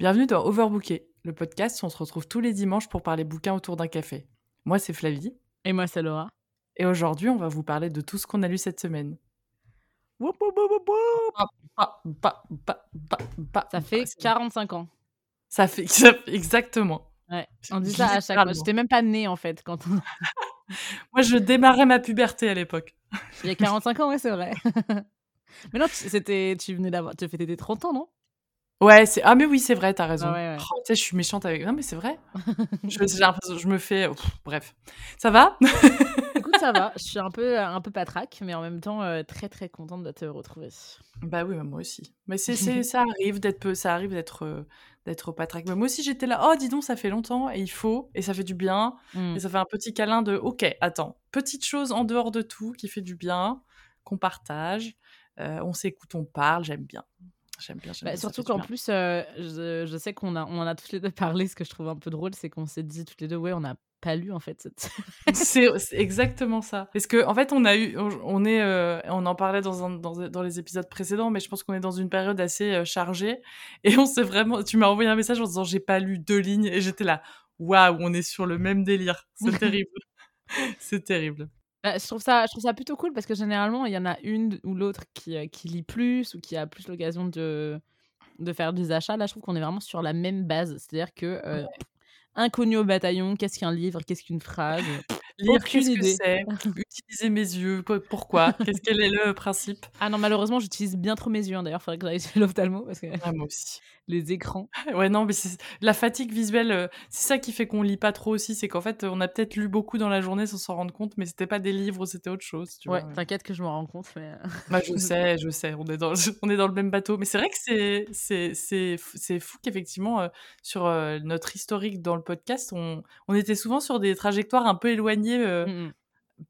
Bienvenue dans Overbooké, le podcast où on se retrouve tous les dimanches pour parler bouquins autour d'un café. Moi, c'est Flavie. Et moi, c'est Laura. Et aujourd'hui, on va vous parler de tout ce qu'on a lu cette semaine. Ça fait 45 ans. Ça fait, ça fait exactement. Ouais, on dit ça à chaque fois. J'étais même pas née en fait quand on... Moi, je démarrais ma puberté à l'époque. Il y a 45 ans, ouais, c'est vrai. mais non, c'était, tu venais d'avoir, tu fêtais tes 30 ans, non? Ouais, c'est ah mais oui, c'est vrai, t'as raison. Ah ouais, ouais. Oh, tu sais, je suis méchante avec. Non mais c'est vrai. je, j'ai l'impression- je me fais. Pff, bref, ça va? Écoute, ça va. Je suis un peu, un peu patraque, mais en même temps euh, très très contente de te retrouver. Bah oui, bah moi aussi. Mais c'est, ça arrive d'être, ça arrive d'être, euh, d'être patraque. Mais moi aussi, j'étais là. Oh, dis donc, ça fait longtemps et il faut et ça fait du bien Mm. et ça fait un petit câlin de. Ok, attends, petite chose en dehors de tout qui fait du bien, qu'on partage. Euh, on s'écoute, on parle. J'aime bien. J'aime bien. J'aime Bah, bien, surtout qu'en plus, euh, je, je sais qu'on a, on en a toutes les deux parlé. Ce que je trouve un peu drôle, c'est qu'on s'est dit toutes les deux, ouais, on n'a pas lu en fait cette. C'est c'est exactement ça. Parce que en fait, on a eu, on, on est, euh, on en parlait dans, un- dans, dans les épisodes précédents, mais je pense qu'on est dans une période assez euh, chargée. Et on s'est vraiment, tu m'as envoyé un message en disant j'ai pas lu deux lignes et j'étais là, waouh, on est sur le même délire. C'est terrible. C'est terrible. Bah, je, trouve ça, je trouve ça plutôt cool parce que généralement, il y en a une ou l'autre qui, euh, qui lit plus ou qui a plus l'occasion de, de faire des achats. Là, je trouve qu'on est vraiment sur la même base. C'est-à-dire que euh, inconnu au bataillon, qu'est-ce qu'un livre, qu'est-ce qu'une phrase? Lire, qu'est-ce que idée. c'est? Utiliser mes yeux, po- pourquoi? Qu'est-ce quel est le principe? Ah non, malheureusement, j'utilise bien trop mes yeux. hein. D'ailleurs, il faudrait que j'aille chez l'ophtalmo parce que Ah, Moi aussi. les écrans. Ouais, non, mais c'est- la fatigue visuelle, euh, c'est ça qui fait qu'on lit pas trop aussi. C'est qu'en fait, on a peut-être lu beaucoup dans la journée sans s'en rendre compte, mais c'était pas des livres, c'était autre chose. Tu Ouais, t'inquiète que je me rends compte. Mais... Bah, je sais, je sais, on est dans, on est dans le même bateau. Mais c'est vrai que c'est, c'est, c'est, fou- c'est fou qu'effectivement, euh, sur euh, notre historique dans le podcast, on, on était souvent sur des trajectoires un peu éloignées, euh, Mm, mm.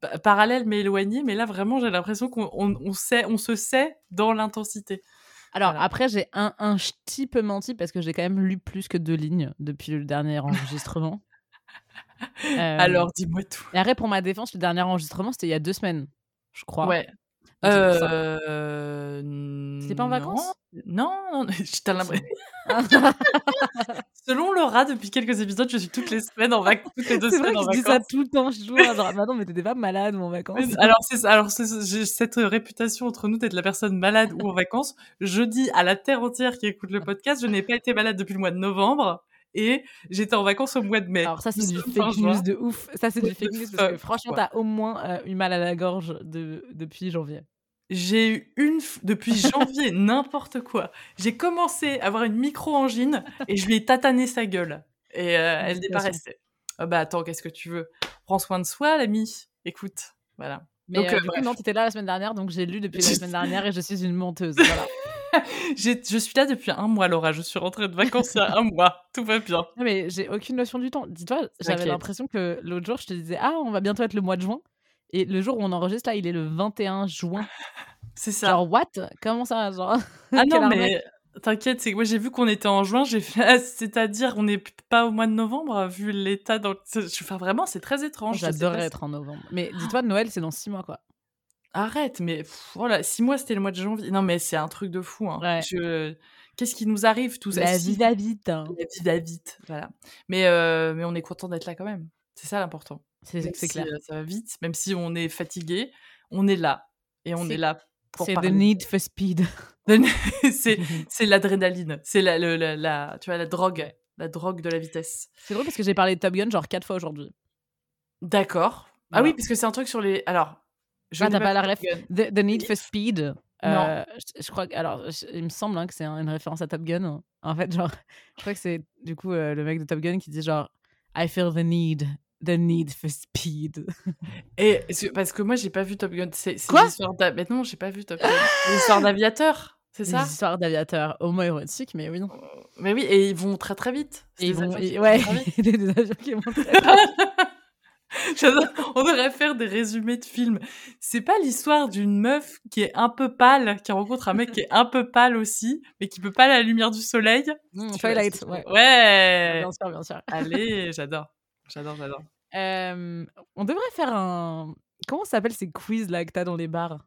pa- parallèles mais éloignées. Mais là, vraiment, j'ai l'impression qu'on on, on sait, on se sait dans l'intensité. Alors Voilà. après, j'ai un, un petit peu menti parce que j'ai quand même lu plus que deux lignes depuis le dernier enregistrement. Euh, Alors, dis-moi tout. Et après, pour ma défense, le dernier enregistrement, c'était il y a deux semaines, je crois. Ouais. Euh... C'était pas en non. vacances Non, non, j'ai l'impression. Selon Laura, depuis quelques épisodes, je suis toutes les semaines en vacances, toutes les deux C'est vrai semaines que en je dis ça tout le temps. Je suis toujours là, genre, bah non, mais t'étais pas malade ou en vacances? Alors. Alors, j'ai cette réputation entre nous d'être la personne malade ou en vacances. Je dis à la terre entière qui écoute le podcast, je n'ai pas été malade depuis le mois de novembre et j'étais en vacances au mois de mai. Alors ça, c'est du fake news de ouf. Ça, c'est du fake news parce que franchement, t'as au moins euh, eu mal à la gorge de... depuis janvier. J'ai eu une depuis janvier n'importe quoi. J'ai commencé à avoir une micro-angine et je lui ai tatané sa gueule et euh, elle Félicitations. restée. Ah bah attends, qu'est-ce que tu veux? Prends soin de soi, l'ami. Écoute, voilà. Mais Donc, euh, euh, du coup, non, t'étais là la semaine dernière, donc j'ai lu depuis la semaine dernière et je suis une menteuse. Voilà. Je suis là depuis un mois, Laura. Je suis rentrée de vacances il y a un mois. Tout va bien. Non, mais j'ai aucune notion du temps. Dis-toi, j'avais l'impression que l'autre jour, je te disais, ah, on va bientôt être le mois de juin. Et le jour où on enregistre, là, il est le 21 juin. C'est ça. Genre, what? Comment ça Genre, ah non, mais t'inquiète, c'est que moi j'ai vu qu'on était en juin. J'ai fait, c'est-à-dire on n'est pas au mois de novembre vu l'état dans. Enfin vraiment, c'est très étrange. J'adorerais être en novembre. Mais dis-toi, Noël, c'est dans six mois, quoi. Arrête, mais pff, voilà, six mois c'était le mois de janvier. Non mais c'est un truc de fou. Hein. Ouais. Je... Qu'est-ce qui nous arrive tous La vie va vite. hein. La vie va vite, voilà. Mais euh, mais on est content d'être là quand même. C'est ça l'important. C'est si, clair. euh, ça va vite, même si on est fatigué, on est là et on est là pour C'est the need for speed. c'est c'est l'adrénaline, c'est la, le- la, la- tu vois la drogue, la drogue de la vitesse. C'est drôle parce que j'ai parlé de Top Gun genre quatre fois aujourd'hui. D'accord. Ah Voilà. oui, parce que c'est un truc sur les. Alors. Je Ah, t'as pas la ref. The, the Need for Speed. Non. euh, je, je crois que. Alors, je- il me semble hein, que c'est un- une référence à Top Gun. En fait, genre, je crois que c'est du coup euh, le mec de Top Gun qui dit genre I feel the need, the need for speed. Et parce que moi j'ai pas vu Top Gun. C'est l'histoire Mais non, j'ai pas vu Top Gun. L'histoire d'aviateur, c'est ça? Histoires d'aviateurs homoérotiques, mais oui. Mais oui, et ils vont très très vite. Et ils vont, et- ouais, des avions qui vont très vite. On devrait faire des résumés de films. C'est pas l'histoire d'une meuf qui est un peu pâle, qui rencontre un mec qui est un peu pâle aussi, mais qui peut pas la lumière du soleil. Twilight, ouais. Ouais. Bien sûr, bien sûr. Allez, j'adore. J'adore, j'adore. Euh, on devrait faire un. Comment ça s'appelle ces quiz là que t'as dans les bars?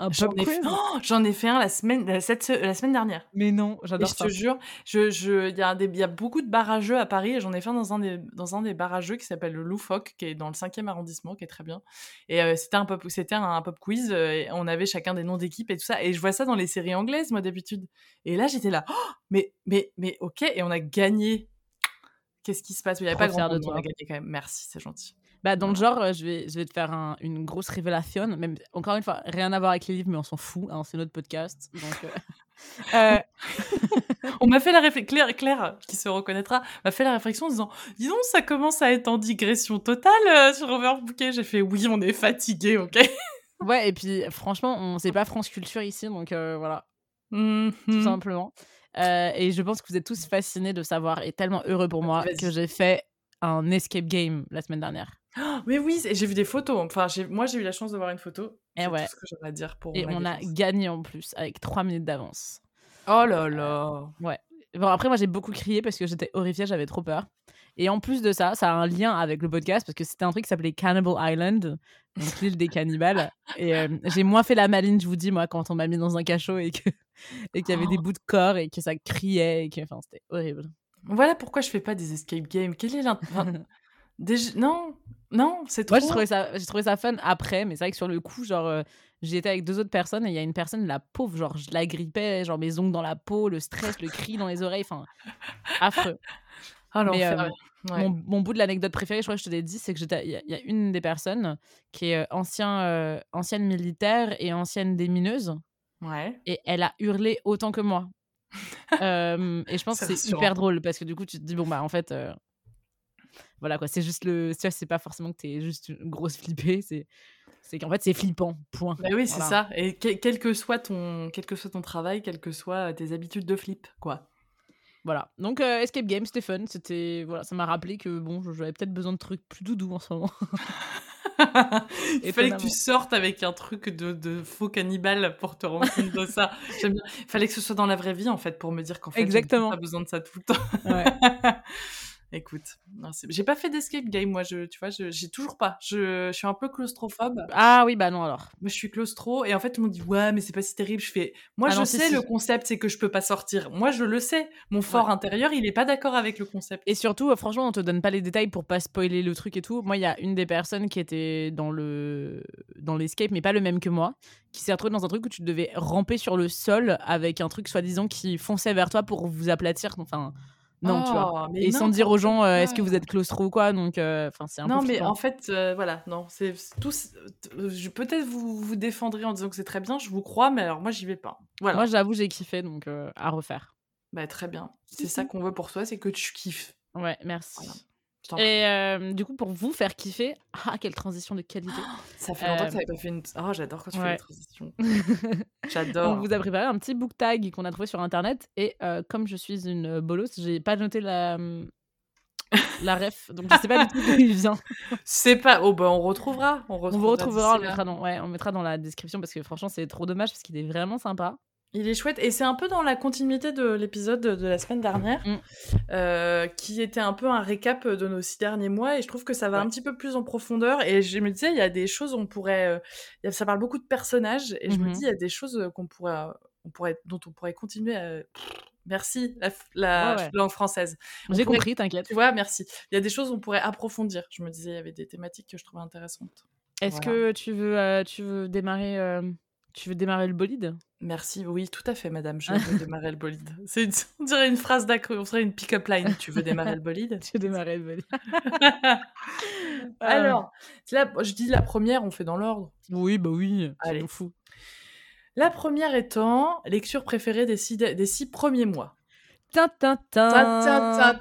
Un J'en ai, fait... oh, j'en ai fait un la semaine, la, cette, la semaine dernière. Mais non, Et j'adore je ça. te jure, il je, y, a des- y a beaucoup de barrageux à Paris et j'en ai fait un dans un des, dans un des barrageux qui s'appelle le Loufoque, qui est dans le 5e arrondissement, qui est très bien. Et euh, c'était un pop, c'était un, un pop quiz euh, et on avait chacun des noms d'équipes et tout ça. Et je vois ça dans les séries anglaises, moi, d'habitude. Et là, j'étais là, Oh, mais, mais, mais, ok, et on a gagné. Qu'est-ce qui se passe? Il n'y avait Trop pas grand de monde, mais on toi. a gagné quand même. Merci, c'est gentil. Bah, dans le genre, euh, je vais, je vais te faire un- une grosse révélation. Même, encore une fois, rien à voir avec les livres, mais on s'en fout. hein, c'est notre podcast. Donc, euh, euh, On m'a fait la réflexion, Claire, Claire, qui se reconnaîtra, m'a fait la réflexion en disant Dis donc, ça commence à être en digression totale euh, sur Overbooké. J'ai fait Oui, on est fatigué, ok ouais, et puis franchement, on c'est pas France Culture ici, donc euh, voilà, tout Mhm. simplement. Et je pense que vous êtes tous fascinés de savoir et tellement heureux pour moi Vas-y. que j'ai fait un escape game la semaine dernière. Mais oui, et j'ai vu des photos. Enfin, moi, j'ai eu la chance de voir une photo. Eh C'est ouais. tout ce que à dire pour Et on a gagné en plus avec 3 minutes d'avance. Oh là là Bon, après, moi, j'ai beaucoup crié parce que j'étais horrifiée, j'avais trop peur. Et en plus de ça, ça a un lien avec le podcast parce que c'était un truc qui s'appelait Cannibal Island, donc l'île des cannibales. Et euh, j'ai moins fait la maline, je vous dis, moi, quand on m'a mis dans un cachot et que et qu'il y avait des Oh. bouts de corps et que ça criait et que, enfin, c'était horrible. Voilà pourquoi je fais pas des escape games. Quel est l'intérêt Déjà... Non, non, c'est trop. Moi, j'ai trouvé ça, j'ai trouvé ça fun après, mais c'est vrai que sur le coup, genre, euh, j'y étais avec deux autres personnes et il y a une personne, la pauvre, genre, je la grippais, genre mes ongles dans la peau, le stress, le cri dans les oreilles, enfin, affreux. Ah, Mais, euh, Ouais. Mon, mon bout de l'anecdote préférée, je crois que je te l'ai dit, c'est que j'étais- il y, a- il y a une des personnes qui est euh, ancien, euh, ancienne militaire et ancienne démineuse, Ouais. et elle a hurlé autant que moi. Et je pense C'est que c'est rassurant. hyper drôle parce que du coup, tu te dis, bon, bah en fait, voilà quoi, c'est juste le. C'est pas forcément que t'es juste une grosse flippée, c'est c'est qu'en fait, c'est flippant, point. Bah oui, c'est Voilà. ça. Et que- quel que soit ton, quel que soit ton travail, quelles que soient tes habitudes de flip, quoi. Voilà. Donc, euh, Escape Game, c'était fun. C'était, voilà, ça m'a rappelé que bon, j'avais peut-être besoin de trucs plus doudous en ce moment. Il fallait que tu sortes avec un truc de, de faux cannibale pour te rendre compte de ça. J'aime bien. Il fallait que ce soit dans la vraie vie, en fait, pour me dire qu'en fait, j'ai Exactement. pas besoin de ça tout le temps. Ouais. Écoute, non, j'ai pas fait d'escape game, moi, je, tu vois, j'ai toujours pas. Je, je suis un peu claustrophobe. Ah oui, bah non alors. Moi, je suis claustro, et en fait, tout le monde dit, ouais, mais c'est pas si terrible. Je fais, moi, Ah je non, sais, si. le concept, c'est que je peux pas sortir. Moi, je le sais. Mon fort intérieur, il est pas d'accord avec le concept. Et surtout, euh, franchement, on te donne pas les détails pour pas spoiler le truc et tout. Moi, il y a une des personnes qui était dans le dans l'escape, mais pas le même que moi, qui s'est retrouvée dans un truc où tu devais ramper sur le sol avec un truc soi-disant qui fonçait vers toi pour vous aplatir. Enfin, non, tu vois. Oh, mais Et sans dire aux gens, euh, est-ce que vous êtes claustro ou quoi Donc, euh, enfin, c'est un Non, peu mais en fait, euh, voilà, non, c'est tous. je- Peut-être vous vous défendrez en disant que c'est très bien, je vous crois, mais alors moi, j'y vais pas. Voilà. Moi, j'avoue, j'ai kiffé, donc à refaire. Bah, très bien. C'est ça qu'on veut pour toi, c'est que tu kiffes. Ouais, merci. Voilà. Et euh, du coup, pour vous faire kiffer, ah, quelle transition de qualité. Ça fait longtemps euh, que t'avais pas fait une. Oh, j'adore quand tu fais ouais. les On vous a préparé un petit book tag qu'on a trouvé sur internet et euh, comme je suis une bolosse, j'ai pas noté la la ref, donc je sais pas du tout d'où il vient. C'est pas. Oh, bah, on retrouvera. On, vous retrouvera, on le mettra dans, ouais, on mettra dans la description parce que franchement c'est trop dommage parce qu'il est vraiment sympa. Il est chouette et c'est un peu dans la continuité de l'épisode de la semaine dernière, Mm. euh, qui était un peu un récap de nos six derniers mois et je trouve que ça va Ouais. un petit peu plus en profondeur et je me disais il y a des choses on pourrait, euh, il y a- ça parle beaucoup de personnages et je me Mhm. dis il y a des choses euh, qu'on pourrait, on pourrait, dont on pourrait continuer. à... Merci la, f- la Ouais, ouais. langue française. J'ai pourrait- compris, t'inquiète. Tu vois, merci. Il y a des choses on pourrait approfondir. Je me disais il y avait des thématiques que je trouvais intéressantes. Est-ce Voilà. que tu veux euh, tu veux démarrer euh, tu veux démarrer le bolide? Merci, oui, tout à fait, madame. Je veux démarrer le bolide. C'est une- on dirait une phrase d'accro, on serait une pick-up line. Tu veux démarrer le bolide? Tu veux démarrer le bolide Euh, Alors, je dis la première, on fait dans l'ordre. Oui, bah oui, Allez. c'est fou. La première étant lecture préférée des six, des six premiers mois. Tintin, ta.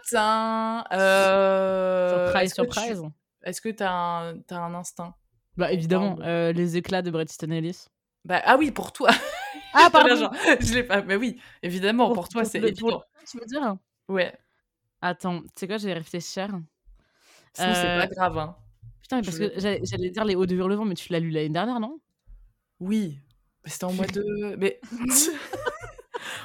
Euh, Surprise, est-ce que tu- surprise. Est-ce que tu as, un t'as un instinct? Bah évidemment, euh, les éclats de Bret Easton Ellis. bah, Ah oui, pour toi. Ah pardon. je l'ai pas. Mais oui, évidemment, pour, toi, c'est évident. Tu veux dire? Ouais. Attends, tu sais quoi, j'ai réfléchir. Sinon, c'est Euh, pas grave. Hein. Putain, mais parce Je- que j'allais dire les hauts de Hurlevent, mais tu l'as lu l'année dernière, non? Oui, c'était en mois de. Mais.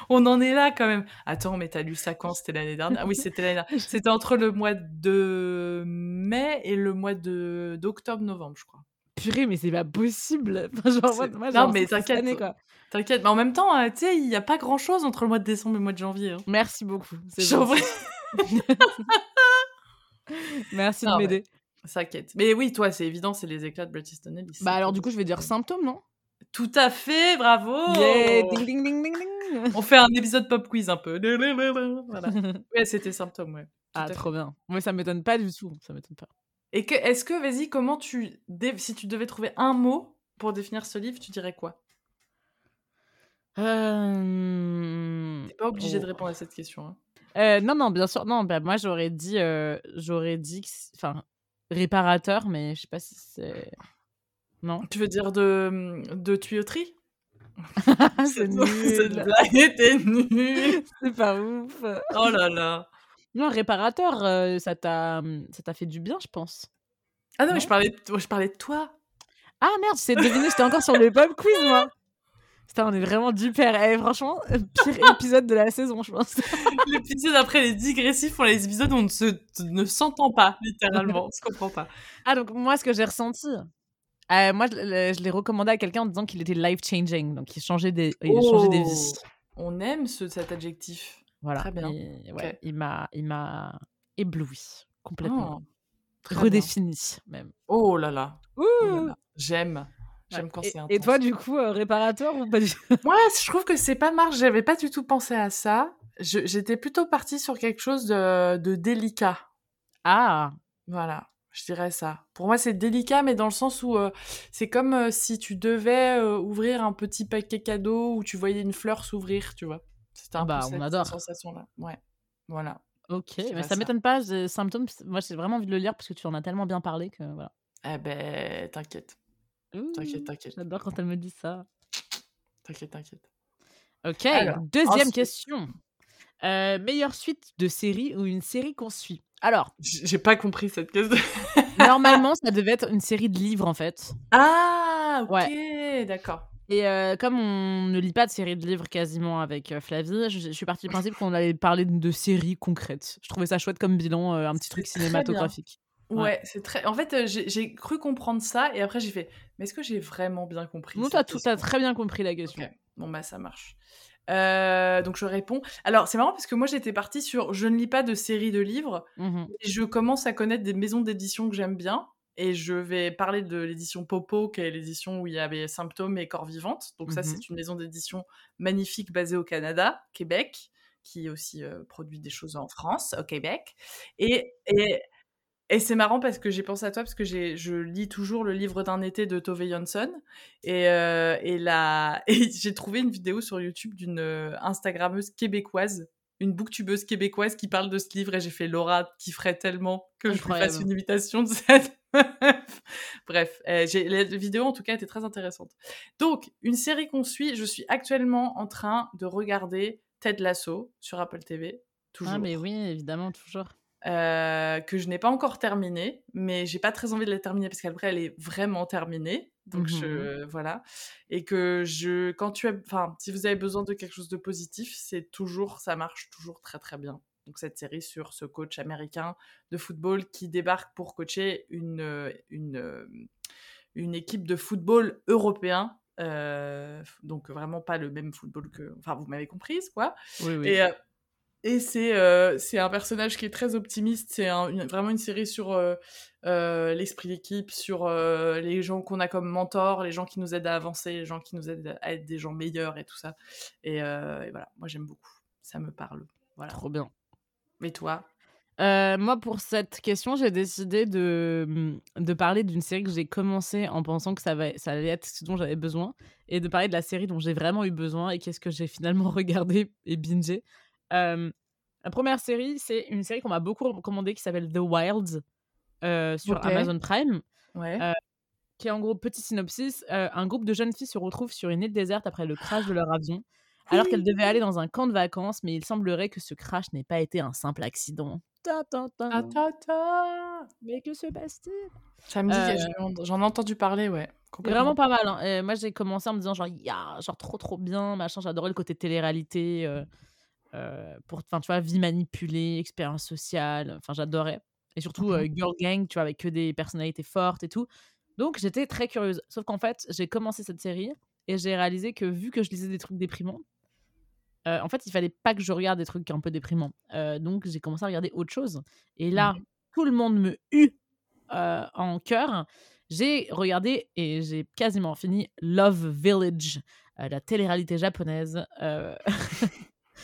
On en est là quand même. Attends, mais t'as lu ça quand? C'était l'année dernière? Ah Oui, c'était l'année dernière. C'était entre le mois de mai et le mois de d'octobre-novembre, je crois. Purée, mais c'est pas possible. Enfin, genre, moi, moi, Non, genre, mais t'inquiète. T'inquiète. Mais en même temps, euh, tu sais, il y a pas grand-chose entre le mois de décembre et le mois de janvier. hein. Merci beaucoup. Genre. Merci de Non, m'aider. T'inquiète. Mais oui, toi, c'est évident, c'est les éclats de Bret Easton Ellis. Bah alors du coup, je vais dire symptômes, non? Tout à fait, bravo Yeah, ding ding ding ding ding. On fait un épisode pop quiz un peu. Voilà. Ouais, c'était symptôme, ouais. Tout ah, fait. trop bien. Moi, ça m'étonne pas du tout. Ça m'étonne pas. Et que, est-ce que, vas-y, comment tu. Si tu devais trouver un mot pour définir ce livre, tu dirais quoi? Euh... T'es pas obligé de oh. répondre à cette question. hein. Euh, non, non, bien sûr. Non, bah, moi, j'aurais dit, euh, j'aurais dit, enfin, réparateur, mais je sais pas si c'est. Non. Tu veux dire de, de tuyauterie? C'est Cette nul. blague était nulle. C'est pas ouf. Oh là là. Non, réparateur, euh, ça t'a, ça t'a fait du bien, je pense. Ah non, mais je parlais, de- je parlais de toi. Ah merde, j'essaie de deviner, j'étais encore sur le pub quiz, moi. Putain, on est vraiment du père. Eh, franchement, euh, pire épisode de la saison, je pense. L'épisode après les digressifs font les épisodes où on ne se ne s'entend pas, littéralement. on se comprend pas. Ah, donc moi, ce que j'ai ressenti, euh, moi, je l'ai recommandé à quelqu'un en disant qu'il était life-changing, donc il changeait des, il changeait des vies. Oh, On aime ce, cet adjectif. Voilà. Très bien. Et, ouais, Ok. il m'a, il m'a ébloui complètement, Oh, bien. redéfini même. Oh là là. Oh là Ouh. là. J'aime. J'aime Ouais. quand c'est. Et toi, du coup, euh, réparateur ou pas du tout? Moi, je trouve que c'est pas marche. J'avais pas du tout pensé à ça. J'étais plutôt partie sur quelque chose de, de délicat. Ah, Voilà, je dirais ça. Pour moi, c'est délicat, mais dans le sens où euh, c'est comme euh, si tu devais euh, ouvrir un petit paquet cadeau où tu voyais une fleur s'ouvrir, tu vois? C'était un Bah, peu on cette, adore. sensation-là. Ouais, voilà. ok. Mais ça ça. m'étonne pas. Symptômes, moi, j'ai vraiment envie de le lire parce que tu en as tellement bien parlé que voilà. Eh ben, t'inquiète, t'inquiète, t'inquiète, J'adore quand elle me dit ça. t'inquiète, t'inquiète. Ok, Alors, deuxième ensuite- question. Euh, meilleure suite de série ou une série qu'on suit? Alors, J'ai pas compris cette question. normalement, ça devait être une série de livres en fait. ah, ok, Ouais. d'accord. Et euh, comme on ne lit pas de séries de livres quasiment avec euh, Flavie, je, je suis partie du principe qu'on allait parler de séries concrètes. Je trouvais ça chouette comme bilan, euh, un petit truc cinématographique. Ouais, Ouais. c'est très. En fait, j'ai cru comprendre ça et après j'ai fait. Mais est-ce que j'ai vraiment bien compris cette t'as tout, question? très bien compris la question. Ok, bon bah ça marche. Euh, donc je réponds. Alors c'est marrant parce que moi j'étais partie sur je ne lis pas de séries de livres, et je commence à connaître des maisons d'édition que j'aime bien et je vais parler de l'édition Popo qui est l'édition où il y avait Symptômes et Corps Vivante. Donc ça Mhm. c'est une maison d'édition magnifique basée au Canada, Québec, qui aussi euh, produit des choses en France, au Québec. Et, et, et c'est marrant parce que j'ai pensé à toi parce que je lis toujours le livre d'un été de Tove Jansson et, euh, et, la, et j'ai trouvé une vidéo sur YouTube d'une euh, Instagrammeuse québécoise, une booktubeuse québécoise qui parle de ce livre et j'ai fait Laura qui ferait tellement que je lui fasse une imitation de cette. Bref, euh, la vidéo en tout cas était très intéressante. Donc, une série qu'on suit, je suis actuellement en train de regarder Ted Lasso sur Apple TV. Toujours Ah, mais oui, évidemment, toujours. euh, que je n'ai pas encore terminée, mais j'ai pas très envie de la terminer parce qu'après elle est vraiment terminée. Donc Mhm. je voilà et que je quand tu enfin si vous avez besoin de quelque chose de positif, c'est toujours ça marche toujours très très bien. Donc cette série sur ce coach américain de football qui débarque pour coacher une euh, une euh, une équipe de football européen. euh, donc vraiment pas le même football que enfin vous m'avez comprise quoi Oui, oui. et, euh, et c'est euh, un personnage qui est très optimiste. C'est un- vraiment une série sur euh, euh, l'esprit d'équipe, sur les gens qu'on a comme mentors, les gens qui nous aident à avancer, les gens qui nous aident à être des gens meilleurs et tout ça. Et, et voilà, moi j'aime beaucoup. Ça me parle. Voilà. Trop bien. Mais toi? Euh, moi, pour cette question, j'ai décidé de, mmh, de parler d'une série que j'ai commencé en pensant que ça, va, ça allait être ce dont j'avais besoin et de parler de la série dont j'ai vraiment eu besoin et qu'est-ce que j'ai finalement regardé et bingé. Euh, la première série, c'est une série qu'on m'a beaucoup recommandée qui s'appelle The Wilds euh, sur. Amazon Prime. Ouais. Qui est en gros, petit synopsis, un groupe de jeunes filles se retrouve sur une île déserte après le crash de leur avion, alors qu'elles devaient aller dans un camp de vacances, mais il semblerait que ce crash n'ait pas été un simple accident. Ta, ta, ta. Ta, ta, ta. Mais que se passe-t-il? Ça me dit, Euh, j'en- ai entendu parler, ouais. Vraiment pas mal. hein. Euh, moi, j'ai commencé en me disant genre, ya, genre trop trop bien, machin. J'adorais le côté télé-réalité, euh, euh, pour, enfin, tu vois, vie manipulée, expérience sociale. Enfin, j'adorais. Et surtout Mhm. euh, girl gang, tu vois, avec que des personnalités fortes et tout. Donc j'étais très curieuse. Sauf qu'en fait, j'ai commencé cette série et j'ai réalisé que vu que je lisais des trucs déprimants, euh, en fait, il fallait pas que je regarde des trucs un peu déprimants. Euh, donc j'ai commencé à regarder autre chose. Et là, Mhm. tout le monde me eut euh, en cœur. J'ai regardé et j'ai quasiment fini Love Village, la télé-réalité japonaise.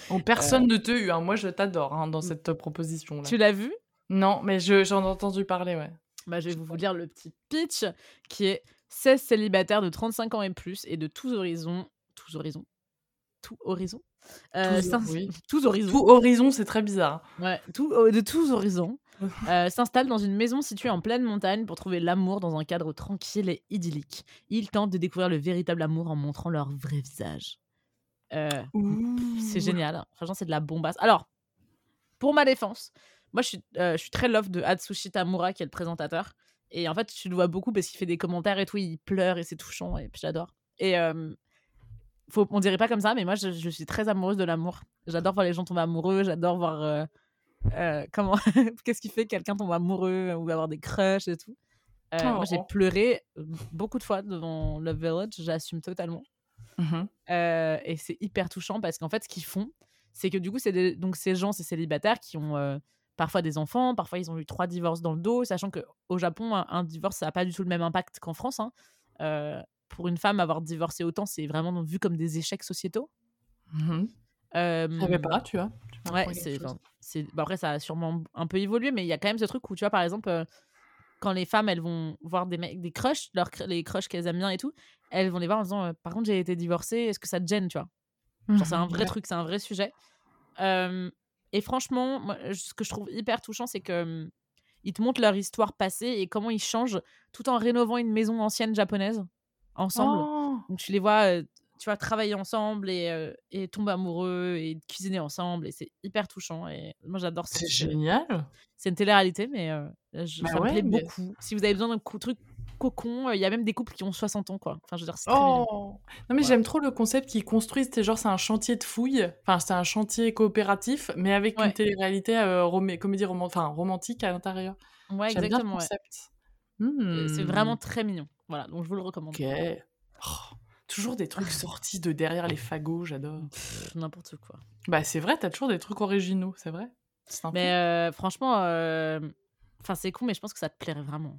Bon, personne ne te eu, hein. Moi, je t'adore hein, dans cette euh, proposition-là. tu l'as vu? Non, mais je- j'en ai entendu parler, ouais. Bah, je vais vous lire le petit pitch qui est 16 célibataires de 35 ans et plus et de tous horizons. Tous horizons Tout horizon Euh, Tous- oui. tous horizons. Tout horizon, c'est très bizarre. Ouais, tout, euh, de tous horizons. euh, s'installent dans une maison située en pleine montagne pour trouver l'amour dans un cadre tranquille et idyllique. Ils tentent de découvrir le véritable amour en montrant leur vrai visage. Euh, c'est génial. Franchement, c'est de la bombasse. Alors, pour ma défense, moi, je suis, euh, je suis très love de Atsushi Tamura, qui est le présentateur. Et en fait, tu le vois beaucoup parce qu'il fait des commentaires et tout, il pleure et c'est touchant, et puis j'adore. Et euh, faut, on dirait pas comme ça, mais moi, je, je suis très amoureuse de l'amour. J'adore voir les gens tomber amoureux, j'adore voir euh, euh, comment, qu'est-ce qui fait que quelqu'un tombe amoureux ou avoir des crushs et tout. Euh, Moi, j'ai Oh. pleuré beaucoup de fois devant Love Village, j'assume totalement. Mhm. Et c'est hyper touchant parce qu'en fait, ce qu'ils font, c'est que du coup, c'est donc ces gens, ces célibataires qui ont parfois des enfants, parfois ils ont eu trois divorces dans le dos, sachant qu'au Japon, un, un divorce, ça n'a pas du tout le même impact qu'en France. hein. Euh, pour une femme, avoir divorcé autant, c'est vraiment vu comme des échecs sociétaux. Mhm. Euh, Je savais pas, tu vois. Tu Ouais, c'est, bah après, ça a sûrement un peu évolué, mais il y a quand même ce truc où, tu vois, par exemple, euh, quand les femmes, elles vont voir des mecs, des crushs, leurs les crushs qu'elles aiment bien et tout, elles vont les voir en disant, euh, par contre, j'ai été divorcée, est-ce que ça te gêne, tu vois c'est un vrai Ouais. truc, c'est un vrai sujet. Et franchement, moi, ce que je trouve hyper touchant, c'est que ils te montrent leur histoire passée et comment ils changent tout en rénovant une maison ancienne japonaise ensemble. Oh. Donc tu les vois, euh, tu vois, travailler ensemble et, euh, et tomber amoureux et cuisiner ensemble et c'est hyper touchant. Et moi j'adore ce C'est génial. C'est une télé-réalité, mais euh, je- Bah ça me ouais, plaît mais- beaucoup. Si vous avez besoin d'un truc cocon, il y a même des couples qui ont 60 ans, quoi. Enfin, je veux dire, c'est. Oh Non mais j'aime trop le concept qu'ils construisent, c'est genre c'est un chantier de fouilles, enfin c'est un chantier coopératif, mais avec Ouais. une télé-réalité comédie enfin, romantique à l'intérieur. Ouais, exactement. C'est Hmm. vraiment très mignon. Voilà, donc je vous le recommande. Ok. Oh, toujours des trucs sortis de derrière les fagots, j'adore. N'importe quoi. Bah c'est vrai, t'as toujours des trucs originaux, c'est vrai. Mais euh, franchement, euh, enfin c'est con, mais je pense que ça te plairait vraiment.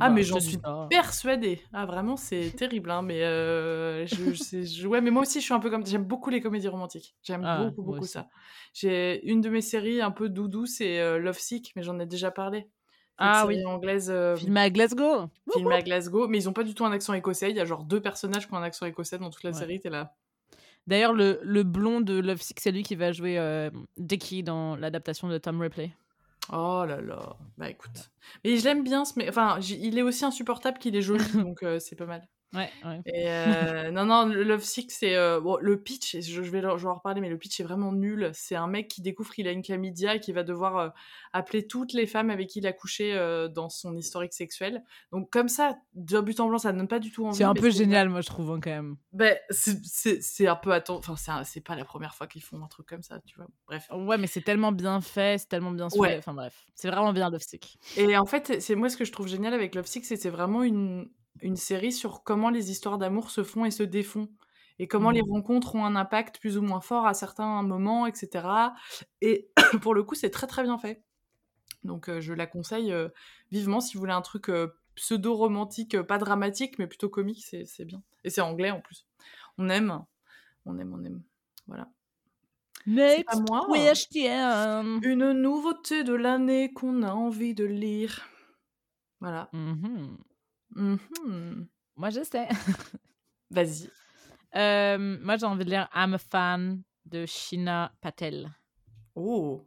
Ah mais j'en suis persuadée. Ah vraiment c'est terrible hein, mais euh, je, je sais- je- ouais mais moi aussi je suis un peu comme j'aime beaucoup les comédies romantiques. J'aime Ah, beaucoup beaucoup aussi. ça. J'ai une de mes séries un peu doudou c'est euh, Love Sick mais j'en ai déjà parlé. Ah oui. anglaise euh, Filmé à Glasgow. filmée à Glasgow mais ils ont pas du tout un accent écossais, il y a genre deux personnages qui ont un accent écossais dans toute la Ouais. série, t'es là. D'ailleurs, le, le blond de Love Sick, c'est lui qui va jouer euh, Dickie dans l'adaptation de Tom Ripley. Oh là là. Bah écoute. Mais je l'aime bien ce mais enfin il est aussi insupportable qu'il est joli donc euh, c'est pas mal. Ouais, ouais. Et euh, non, non, Love Sick, c'est. euh, bon, le pitch, je, je vais, leur- je vais en reparler, mais le pitch est vraiment nul. C'est un mec qui découvre qu'il a une chlamydia et qui va devoir euh, appeler toutes les femmes avec qui il a couché dans son historique sexuel. Donc, comme ça, d'un but en blanc, ça ne donne pas du tout envie. C'est un peu génial, moi, je trouve, hein, quand même. Ben, c'est- un peu attend. Enfin, c'est pas la première fois qu'ils font un truc comme ça, tu vois. Bref. Ouais, mais c'est tellement bien fait, c'est tellement bien Ouais. fait. Enfin, bref. C'est vraiment bien Love Sick. Et en fait, c'est moi ce que je trouve génial avec Love Sick, c'est c'est vraiment une, une série sur comment les histoires d'amour se font et se défont. Et comment Mhm. les rencontres ont un impact plus ou moins fort à certains moments, etc. Et pour le coup, c'est très très bien fait. Donc euh, je la conseille euh, vivement si vous voulez un truc euh, pseudo-romantique, pas dramatique, mais plutôt comique, c'est c'est bien. Et c'est anglais en plus. On aime, on aime, on aime. Voilà. Next à moi. Une nouveauté de l'année qu'on a envie de lire. Voilà. Mhm. Moi, je sais. Vas-y. Euh, moi, j'ai envie de lire I'm a fan de Shina Patel. Oh.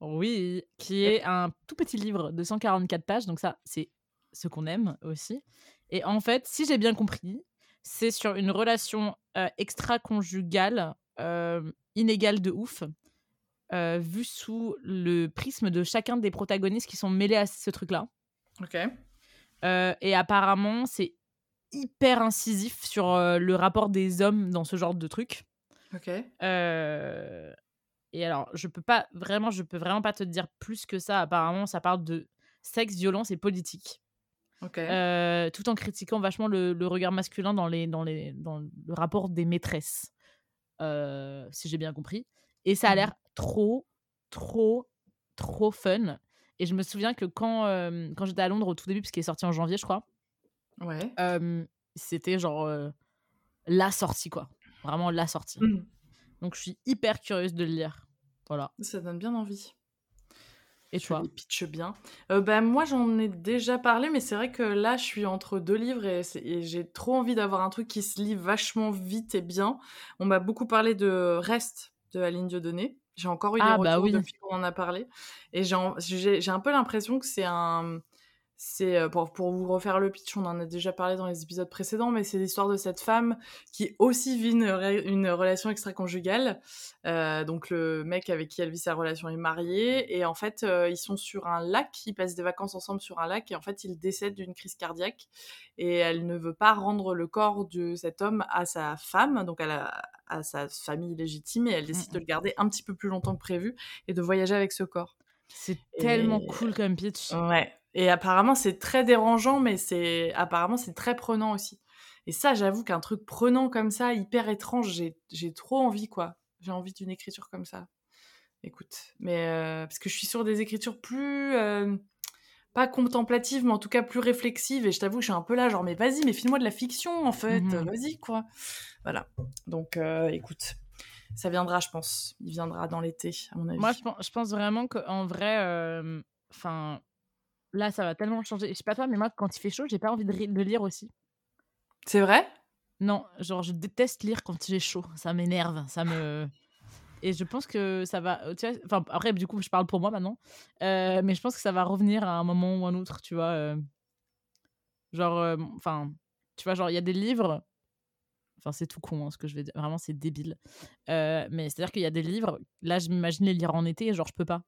Oui, qui est un tout petit livre de 144 pages, donc ça, c'est ce qu'on aime aussi. Et en fait, si j'ai bien compris, c'est sur une relation euh, extra-conjugale euh, inégale de ouf, vue sous le prisme de chacun des protagonistes qui sont mêlés à ce truc-là. Ok. Euh, et apparemment, c'est hyper incisif sur euh, le rapport des hommes dans ce genre de truc. Ok. Euh, Et alors, je peux pas vraiment, je peux vraiment pas te dire plus que ça. Apparemment, ça parle de sexe, violence et politique. euh, tout en critiquant vachement le, le, regard masculin dans, les, dans, les, dans le rapport des maîtresses, si j'ai bien compris. Et ça a mmh l'air trop, trop, trop fun. Et je me souviens que quand, euh, quand j'étais à Londres au tout début, puisqu'il est sorti en janvier, je crois, ouais. c'était genre la sortie, quoi. Vraiment la sortie. Mmh. Donc je suis hyper curieuse de le lire. Voilà. Ça donne bien envie. Et toi pitch bien. Euh, bah, moi, j'en ai déjà parlé, mais c'est vrai que là, je suis entre deux livres et, j'ai trop envie d'avoir un truc qui se lit vachement vite et bien. On m'a beaucoup parlé de Reste de Aline Dieudonné. J'ai encore eu des ah, bah retours depuis qu'on en a parlé. Et j'ai un peu l'impression que c'est un c'est euh, pour, pour, vous refaire le pitch, on en a déjà parlé dans les épisodes précédents, mais c'est l'histoire de cette femme qui aussi vit une, une relation extra-conjugale. Euh, donc le mec avec qui elle vit sa relation est marié et en fait euh, ils sont sur un lac, ils passent des vacances ensemble sur un lac et en fait il décède d'une crise cardiaque et elle ne veut pas rendre le corps de cet homme à sa femme, donc à, la, à sa famille légitime et elle décide de le garder un petit peu plus longtemps que prévu et de voyager avec ce corps. C'est tellement cool comme pitch. Ouais. Et apparemment, c'est très dérangeant, mais c'est apparemment c'est très prenant aussi. Et ça, j'avoue qu'un truc prenant comme ça, hyper étrange, j'ai trop envie, quoi. J'ai envie d'une écriture comme ça. Écoute, mais euh, parce que je suis sur des écritures plus euh, pas contemplatives, mais en tout cas plus réflexives. Et je t'avoue, je suis un peu là, genre, mais vas-y, mais file-moi de la fiction, en fait. Mmh vas-y, quoi. Voilà. Donc, euh, écoute, ça viendra, je pense. Il viendra dans l'été, à mon avis. Moi, je pense, je pense vraiment qu'en vrai, enfin Là, ça va tellement changer. Je sais pas toi, mais moi, quand il fait chaud, j'ai pas envie de, le lire aussi. C'est vrai? Non, genre, je déteste lire quand j'ai chaud. Ça m'énerve. Ça me. Et je pense que ça va. Tu vois, enfin, après, du coup, je parle pour moi maintenant. Euh, mais je pense que ça va revenir à un moment ou un autre, tu vois. Euh. genre, euh, enfin, tu vois, genre, il y a des livres. Enfin, c'est tout con, hein, ce que je vais dire. Vraiment, c'est débile. mais c'est-à-dire qu'il y a des livres. Là, je m'imagine les lire en été, et genre, je peux pas.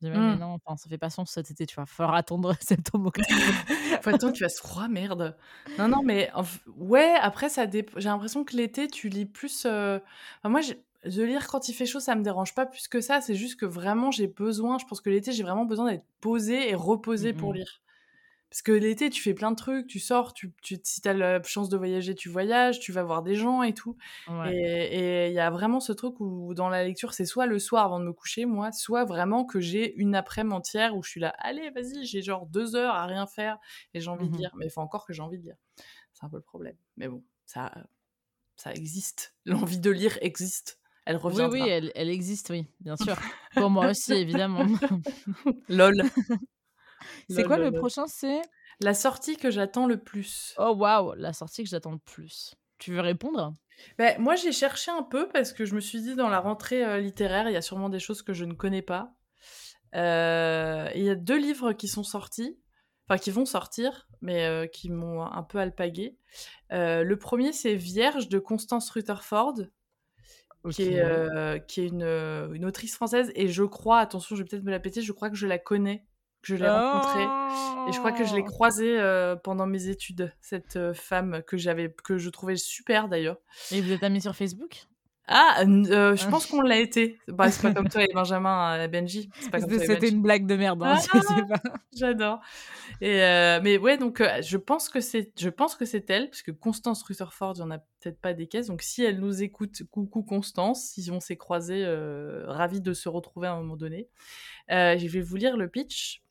Je me dis, mais mmh. non, ça fait pas sens cet été, tu vas falloir attendre septembre. Faut attendre tu fasses froid, merde. Non, non, mais ouais, après, ça j'ai l'impression que l'été, tu lis plus. Euh, moi, de lire quand il fait chaud, ça me dérange pas plus que ça. C'est juste que vraiment, j'ai besoin, je pense que l'été, j'ai vraiment besoin d'être posée et reposée pour mmh lire. Parce que l'été, tu fais plein de trucs, tu sors, tu, tu, si tu as la chance de voyager, tu voyages, tu vas voir des gens et tout. Et il y a vraiment ce truc où dans la lecture, c'est soit le soir avant de me coucher, moi, soit vraiment que j'ai une après-midi entière où je suis là, allez, vas-y, j'ai genre deux heures à rien faire et j'ai envie de mmh lire. Mais il faut encore que j'ai envie de lire. C'est un peu le problème. Mais bon, ça, ça existe. L'envie de lire existe. Elle revient. Oui, oui, elle, elle existe, oui, bien sûr. Pour moi aussi, évidemment. Lol. C'est quoi le prochain? C'est la sortie que j'attends le plus. Oh waouh, la sortie que j'attends le plus. Tu veux répondre? Ben, Moi, j'ai cherché un peu parce que je me suis dit, dans la rentrée euh, littéraire, il y a sûrement des choses que je ne connais pas. Euh, il y a deux livres qui sont sortis, enfin qui vont sortir, mais euh, qui m'ont un peu alpagué. le premier, c'est Vierge de Constance Rutherford. Qui est, qui est une, une, autrice française et je crois, attention je vais peut-être me la péter, je crois que je la connais je l'ai rencontrée et je crois que je l'ai oh! croisée euh, pendant mes études cette euh, femme que j'avais que je trouvais super d'ailleurs. Et vous êtes amis sur Facebook? Ah, euh, je pense qu'on l'a été. Bah, c'est pas comme toi et Benjamin et Benji. C'était une blague de merde. Hein, ah, J'adore. Et mais ouais, donc je pense que c'est, je pense que c'est elle, parce que Constance Rutherford, il y en a peut-être pas des caisses. Donc si elle nous écoute, coucou Constance, si on s'est croisés, ravis de se retrouver à un moment donné. je vais vous lire le pitch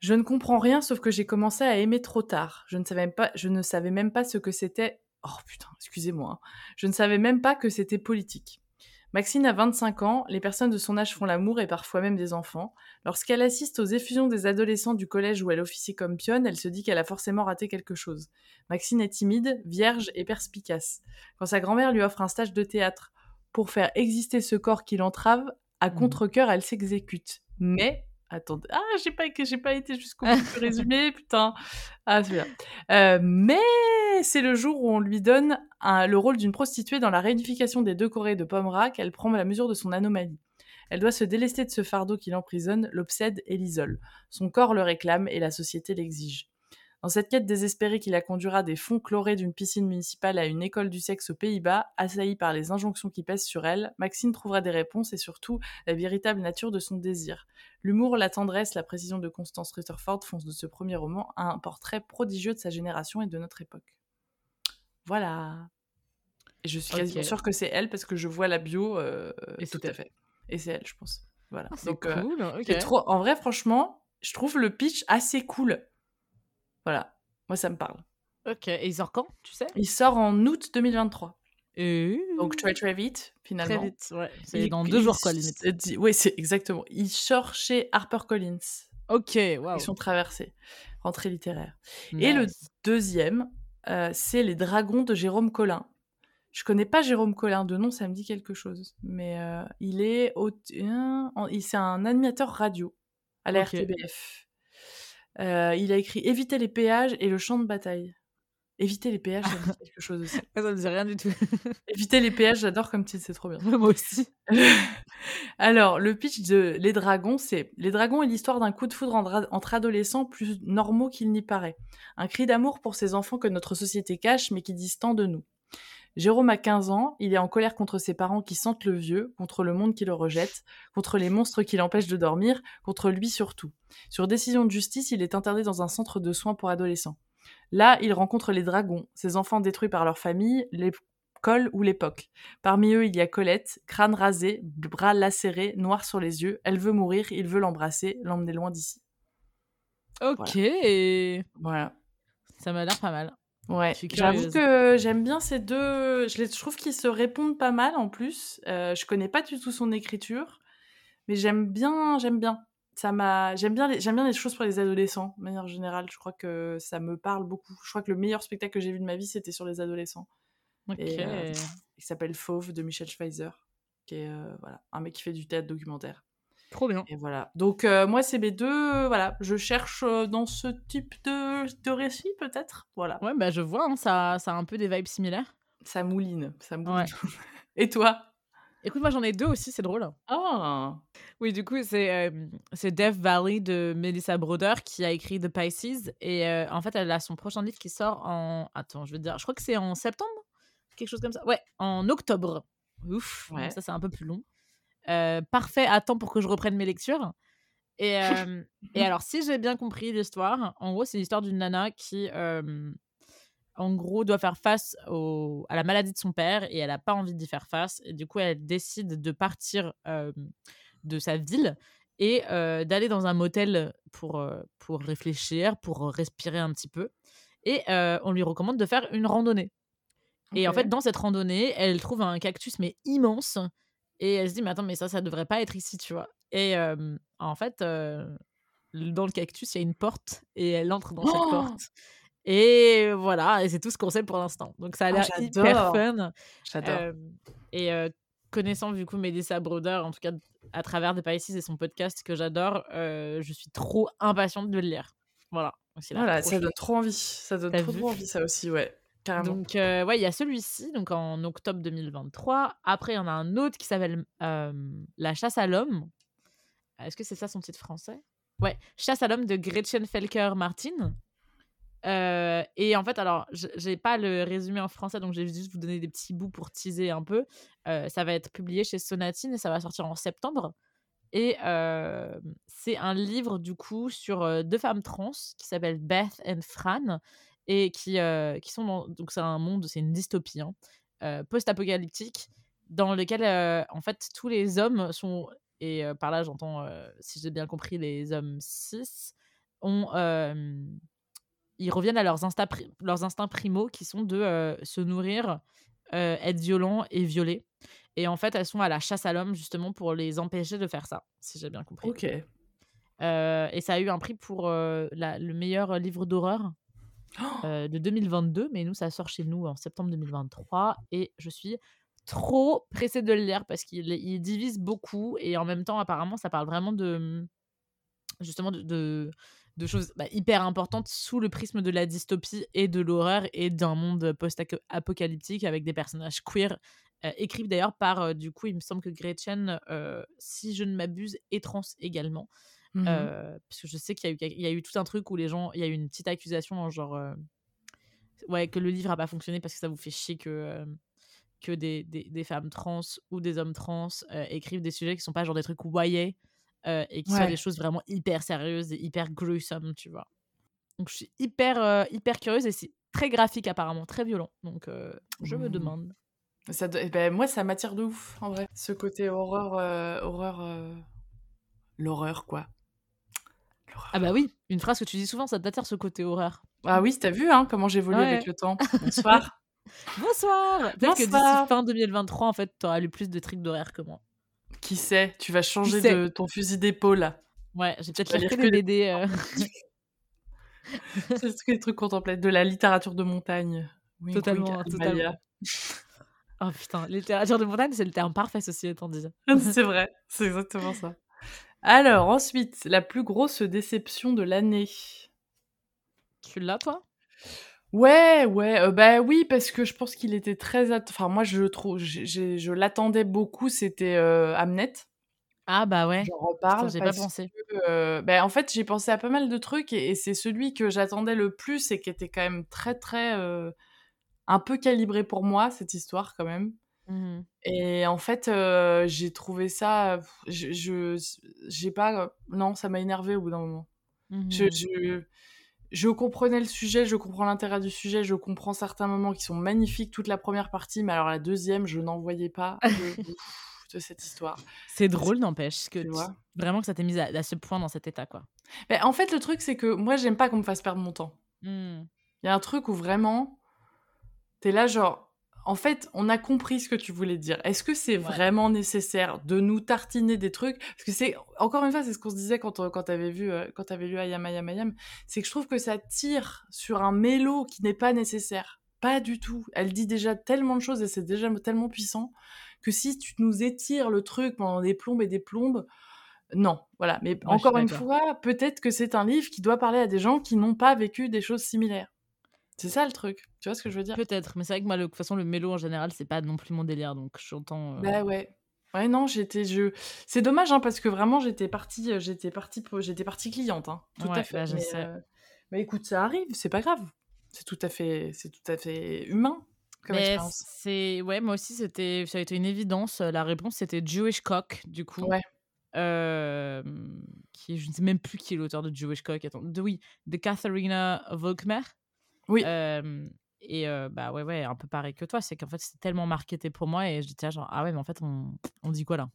je ne comprends rien sauf que j'ai commencé à aimer trop tard. Je ne savais même pas, je ne savais même pas ce que c'était. Oh putain, excusez-moi. Hein. Je ne savais même pas que c'était politique. Maxine a 25 ans, les personnes de son âge font l'amour et parfois même des enfants. Lorsqu'elle assiste aux effusions des adolescents du collège où elle officie comme pionne, elle se dit qu'elle a forcément raté quelque chose. Maxine est timide, vierge et perspicace. Quand sa grand-mère lui offre un stage de théâtre pour faire exister ce corps qui l'entrave, à mmh. contre-coeur, elle s'exécute. Mais Attendez, ah, j'ai pas, pas été jusqu'au bout du résumé, putain. Ah, c'est bien. Euh, mais c'est le jour où on lui donne le rôle d'une prostituée dans la réunification des deux Corées de Pomera qu'elle prend la mesure de son anomalie. Elle doit se délester de ce fardeau qui l'emprisonne, l'obsède et l'isole. Son corps le réclame et la société l'exige. Dans cette quête désespérée qui la conduira des fonds chlorés d'une piscine municipale à une école du sexe aux Pays-Bas, assaillie par les injonctions qui pèsent sur elle, Maxine trouvera des réponses et surtout la véritable nature de son désir. L'humour, la tendresse, la précision de Constance Rutherford font de ce premier roman un portrait prodigieux de sa génération et de notre époque. Voilà. Et je suis quasiment sûre que c'est elle parce que je vois la bio. euh, Et tout à fait. Et c'est elle, je pense. Voilà. Ah, c'est euh, cool. trop. En vrai, franchement, je trouve le pitch assez cool. Voilà. Moi, ça me parle. Ok. Et il sort quand, tu sais? Il sort en août 2023. Et... Donc très très vite, finalement. Très vite, ouais. C'est dans deux jours, quoi, limite. Oui, c'est exactement. Il sort chez HarperCollins. Ok, waouh. Ils sont traversés. Rentrée littéraire. Et le deuxième, euh, c'est Les Dragons de Jérôme Collin. Je connais pas Jérôme Collin de nom, ça me dit quelque chose. Mais euh, il est au... en- il- c'est un animateur radio à la. RTBF. Euh, il a écrit Éviter les péages et le champ de bataille. Éviter les péages, ça me dit quelque chose aussi. Ça me dit rien du tout. Éviter les péages, j'adore comme titre, c'est trop bien. Moi aussi. Alors, le pitch de Les Dragons, c'est Les Dragons est l'histoire d'un coup de foudre en- entre adolescents plus normaux qu'il n'y paraît. Un cri d'amour pour ces enfants que notre société cache, mais qui disent tant de nous. Jérôme a 15 ans, il est en colère contre ses parents qui sentent le vieux, contre le monde qui le rejette, contre les monstres qui l'empêchent de dormir, contre lui surtout. Sur décision de justice, il est interné dans un centre de soins pour adolescents. Là, il rencontre les dragons, ces enfants détruits par leur famille, l'école ou l'époque. Parmi eux, il y a Colette, crâne rasé, bras lacérés, noir sur les yeux. Elle veut mourir, il veut l'embrasser, l'emmener loin d'ici. Ok. Voilà. Ça m'a l'air pas mal. Ouais, j'avoue que j'aime bien ces deux. Je, les... je trouve qu'ils se répondent pas mal en plus. Euh, je connais pas du tout son écriture, mais j'aime bien, j'aime bien. Ça m'a, j'aime bien, les... j'aime bien les choses pour les adolescents, de manière générale. Je crois que ça me parle beaucoup. Je crois que le meilleur spectacle que j'ai vu de ma vie, c'était sur les adolescents. Ok. Et, euh, Il s'appelle Fauve de Michel Schweizer, qui est euh, voilà un mec qui fait du théâtre documentaire. Trop bien. Et voilà. Donc euh, moi, c'est mes deux. voilà, je cherche euh, dans ce type de, de récit peut-être? Voilà. Ouais, bah je vois, hein, ça, ça a un peu des vibes similaires. Ça mouline, ça mouline. Ouais. Et toi? Écoute, moi j'en ai deux aussi, c'est drôle. Ah Oui, du coup, c'est euh, c'est Death Valley de Melissa Broder qui a écrit The Pisces. Et euh, en fait, elle a son prochain livre qui sort en. Attends, je veux dire, je crois que c'est en septembre? Quelque chose comme ça? Ouais, en octobre. Ouf, Ouais. ça c'est un peu plus long. Euh, parfait à temps pour que je reprenne mes lectures. Et, euh, et alors, si j'ai bien compris l'histoire, en gros, c'est l'histoire d'une nana qui, euh, en gros, doit faire face au- à la maladie de son père et elle n'a pas envie d'y faire face. Et du coup, elle décide de partir de sa ville et d'aller dans un motel pour, pour réfléchir, pour respirer un petit peu. Et on lui recommande de faire une randonnée. Et en fait, dans cette randonnée, elle trouve un cactus, mais immense. Et elle se dit, mais attends, mais ça, ça devrait pas être ici, tu vois. Et euh, en fait, euh, dans le cactus, il y a une porte et elle entre dans cette Oh porte. Et voilà, et c'est tout ce qu'on sait pour l'instant. Donc ça a Oh, l'air hyper j'adore. fun. J'adore. Euh, et connaissant du coup Melissa Broder, en tout cas à travers des Pisces et son podcast que j'adore, je suis trop impatiente de le lire. Voilà. Voilà, ça donne trop envie. Ça donne trop, trop envie, ça aussi, ouais. Donc, euh, ouais, il y a celui-ci, donc en octobre 2023. Après, il y en a un autre qui s'appelle euh, La chasse à l'homme. Est-ce que c'est ça son titre français? Ouais, Chasse à l'homme de Gretchen Felker Martin. Euh, et en fait, alors, j'ai pas le résumé en français, donc je vais juste vous donner des petits bouts pour teaser un peu. Ça va être publié chez Sonatine et ça va sortir en septembre. Et c'est un livre, du coup, sur deux femmes trans qui s'appellent Beth and Fran et qui, euh, qui sont dans. Donc, c'est un monde, c'est une dystopie hein, euh, post-apocalyptique dans lequel, euh, en fait, tous les hommes sont. Et par là, j'entends, si j'ai bien compris, les hommes cis, ont. ils reviennent à leurs leurs instincts primaux qui sont de euh, se nourrir, euh, être violent et violer. Et en fait, elles sont à la chasse à l'homme justement pour les empêcher de faire ça, si j'ai bien compris. Ok. Euh, et ça a eu un prix pour la- le meilleur livre d'horreur euh, de 2022, mais nous, ça sort chez nous en septembre 2023. Et je suis trop pressée de le lire parce qu'il il divise beaucoup et en même temps, apparemment, ça parle vraiment de justement de, de, de choses bah, hyper importantes sous le prisme de la dystopie et de l'horreur et d'un monde post-apocalyptique avec des personnages queer. Euh, écrits d'ailleurs par, euh, du coup, il me semble que Gretchen, euh, si je ne m'abuse, est trans également. Mmh parce que je sais qu'il y, y, a eu tout un truc où les gens, il y a eu une petite accusation, genre, ouais, que le livre a pas fonctionné parce que ça vous fait chier que, que des, des, des, femmes trans ou des hommes trans écrivent des sujets qui sont pas genre des trucs voyés et qui sont des choses vraiment hyper sérieuses et hyper gruesome, tu vois. Donc je suis hyper, hyper curieuse et c'est très graphique apparemment, très violent. Donc je me mmh. demande. Ça, eh ben, moi, ça m'attire de ouf, en vrai. Ce côté horreur, horreur, l'horreur, quoi. Ah bah oui, une phrase que tu dis souvent, ça t'attire ce côté horreur. Ah oui, t'as vu hein, comment j'évolue avec le temps. Bonsoir. Bonsoir. Peut-être que d'ici fin 2023, en fait, t'auras lu plus de trucs d'horaire que moi. Qui sait Tu vas changer de ton fusil d'épaule. Ouais, j'ai peut-être lire que les BD. Euh... C'est des trucs contemplatifs, de la littérature de montagne. totalement, totalement. Oh putain, littérature de montagne, c'est le terme parfait, ceci étant dit. c'est vrai, c'est exactement ça. Alors, ensuite, la plus grosse déception de l'année. Tu l'as, toi? Ouais, ouais, euh, bah oui, parce que je pense qu'il était très. Enfin, moi, je trouve, je l'attendais beaucoup, c'était euh, Amnet. Ah, bah ouais. J'en reparle. J'ai pas pensé. Euh, bah, en fait, j'ai pensé à pas mal de trucs et, c'est celui que j'attendais le plus et qui était quand même très, très. un peu calibré pour moi, cette histoire, quand même. Mmh et en fait, j'ai trouvé ça. Je. J'ai pas. Non, ça m'a énervé au bout d'un moment. Mmh je je comprenais le sujet, je comprends l'intérêt du sujet, je comprends certains moments qui sont magnifiques, toute la première partie, mais alors la deuxième, je n'en voyais pas de, cette histoire. C'est drôle, n'empêche, que vraiment que ça t'ait mis à, ce point dans cet état, quoi. Mais en fait, le truc, c'est que moi, j'aime pas qu'on me fasse perdre mon temps. Mmh. Il y a un truc où vraiment, t'es là, genre, en fait, on a compris ce que tu voulais dire. Est-ce que c'est vraiment nécessaire de nous tartiner des trucs? Parce que c'est encore une fois, c'est ce qu'on se disait quand quand t'avais vu euh, quand t'avais lu Ayam Ayam Ayam, c'est que je trouve que ça tire sur un mélo qui n'est pas nécessaire. Pas du tout. Elle dit déjà tellement de choses et c'est déjà tellement puissant que si tu nous étires le truc pendant des plombes et des plombes, non, voilà. Mais encore une fois, peut-être que c'est un livre qui doit parler à des gens qui n'ont pas vécu des choses similaires. C'est ça le truc. Tu vois ce que je veux dire? Peut-être, mais c'est vrai que moi, de toute façon, le mélo en général, c'est pas non plus mon délire, donc j'entends. Euh... Bah ouais. Ouais, non, j'étais. Je... C'est dommage, hein, parce que vraiment, j'étais partie, euh, j'étais partie, j'étais partie cliente. Hein, tout à fait. Bah, je mais, sais. Euh, mais écoute, ça arrive, c'est pas grave. C'est tout à fait, c'est tout à fait humain. Comme expérience. c'est ouais moi aussi c'était ça a été une évidence la réponse c'était Jewish Cock du coup ouais euh, qui je ne sais même plus qui est l'auteur de Jewish Cock attends de oui de Katharina Volkmer oui. et bah ouais, ouais, un peu pareil que toi, c'est qu'en fait, c'est tellement marketé pour moi et je dis, tiens, genre, ah ouais, mais en fait, on, on dit quoi là?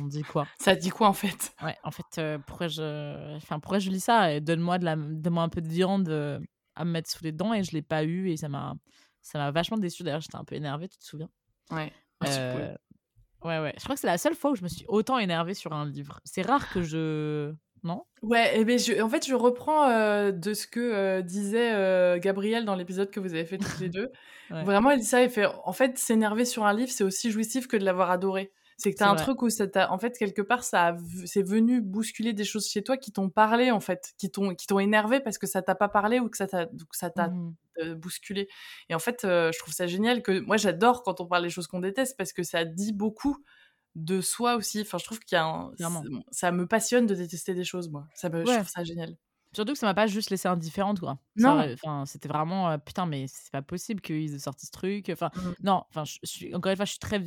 On dit quoi? Ça dit quoi en fait? Ouais, en fait, pourquoi, je... Enfin, pourquoi je lis ça Donne-moi de la... Donne un peu de viande à me mettre sous les dents et je l'ai pas eu et ça m'a ça m'a vachement déçu. D'ailleurs, j'étais un peu énervée, tu te souviens? Ouais. Euh... Ouais, ouais. Je crois que c'est la seule fois où je me suis autant énervée sur un livre. C'est rare que je non? Ouais, eh je, en fait, je reprends euh, de ce que euh, disait euh, Gabriel dans l'épisode que vous avez fait tous les deux. Vraiment, elle dit ça, elle fait en fait, s'énerver sur un livre, c'est aussi jouissif que de l'avoir adoré. C'est que t'as un truc où ça en fait, quelque part, ça c'est venu bousculer des choses chez toi qui t'ont parlé, en fait, qui t'ont, qui t'ont énervé parce que ça t'a pas parlé ou que ça t'a, ça t'a mmh bousculé. Et en fait, je trouve ça génial que moi, j'adore quand on parle des choses qu'on déteste parce que ça dit beaucoup de soi aussi. Enfin, je trouve qu'il y a un... Ça me passionne de détester des choses, moi. Ça me... Je trouve ça génial. Surtout que ça m'a pas juste laissé indifférente, quoi. Non. Enfin, c'était vraiment putain, mais c'est pas possible qu'ils aient sorti ce truc. Enfin, mmh. non. Enfin, je, suis encore une fois, je suis très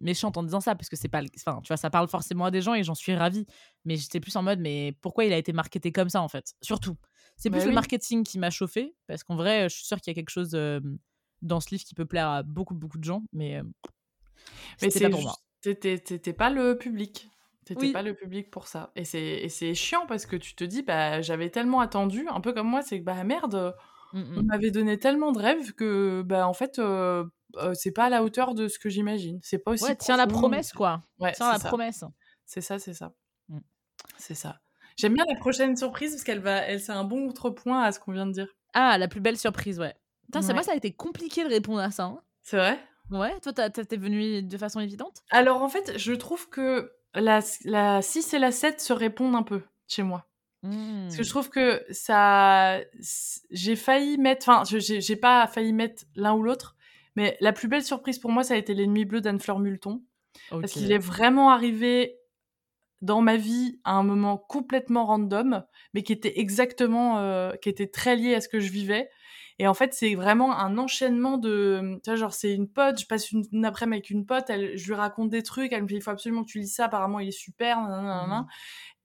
méchante en disant ça parce que c'est pas. Enfin, tu vois, ça parle forcément à des gens et j'en suis ravie. Mais j'étais plus en mode, mais pourquoi il a été marketé comme ça en fait? Surtout. C'est plus bah le marketing qui m'a chauffé parce qu'en vrai, je suis sûre qu'il y a quelque chose dans ce livre qui peut plaire à beaucoup beaucoup de gens, mais. mais c'est pas pour moi. T'étais pas le public. T'étais pas le public pour ça. Et c'est chiant parce que tu te dis, bah, j'avais tellement attendu, un peu comme moi, c'est que, bah merde, on m'avait donné tellement de rêves que, bah, en fait, euh, euh, c'est pas à la hauteur de ce que j'imagine. C'est pas aussi. Ouais, tiens la promesse, quoi. Ouais, tiens la promesse. C'est ça, c'est ça. Mmh. C'est ça. J'aime bien la prochaine surprise parce qu'elle va, elle, c'est un bon contrepoint à ce qu'on vient de dire. Ah, la plus belle surprise, ouais. Putain, c'est moi, ça a été compliqué de répondre à ça. Hein. C'est vrai? Ouais, toi, t'es venu de façon évidente? Alors, en fait, je trouve que la, la 6 et la 7 se répondent un peu chez moi. Parce que je mmh. trouve que ça. J'ai failli mettre. Enfin, j'ai pas failli mettre l'un ou l'autre, mais la plus belle surprise pour moi, ça a été L'ennemi bleu d'Anne-Fleur Multon. Parce qu'il est vraiment arrivé dans ma vie à un moment complètement random, mais qui était exactement, euh, qui était très lié à ce que je vivais. Et en fait, c'est vraiment un enchaînement de, tu vois, genre c'est une pote, je passe une, après-midi avec une pote, elle, je lui raconte des trucs, elle me dit il faut absolument que tu lis ça, apparemment il est super, mmh.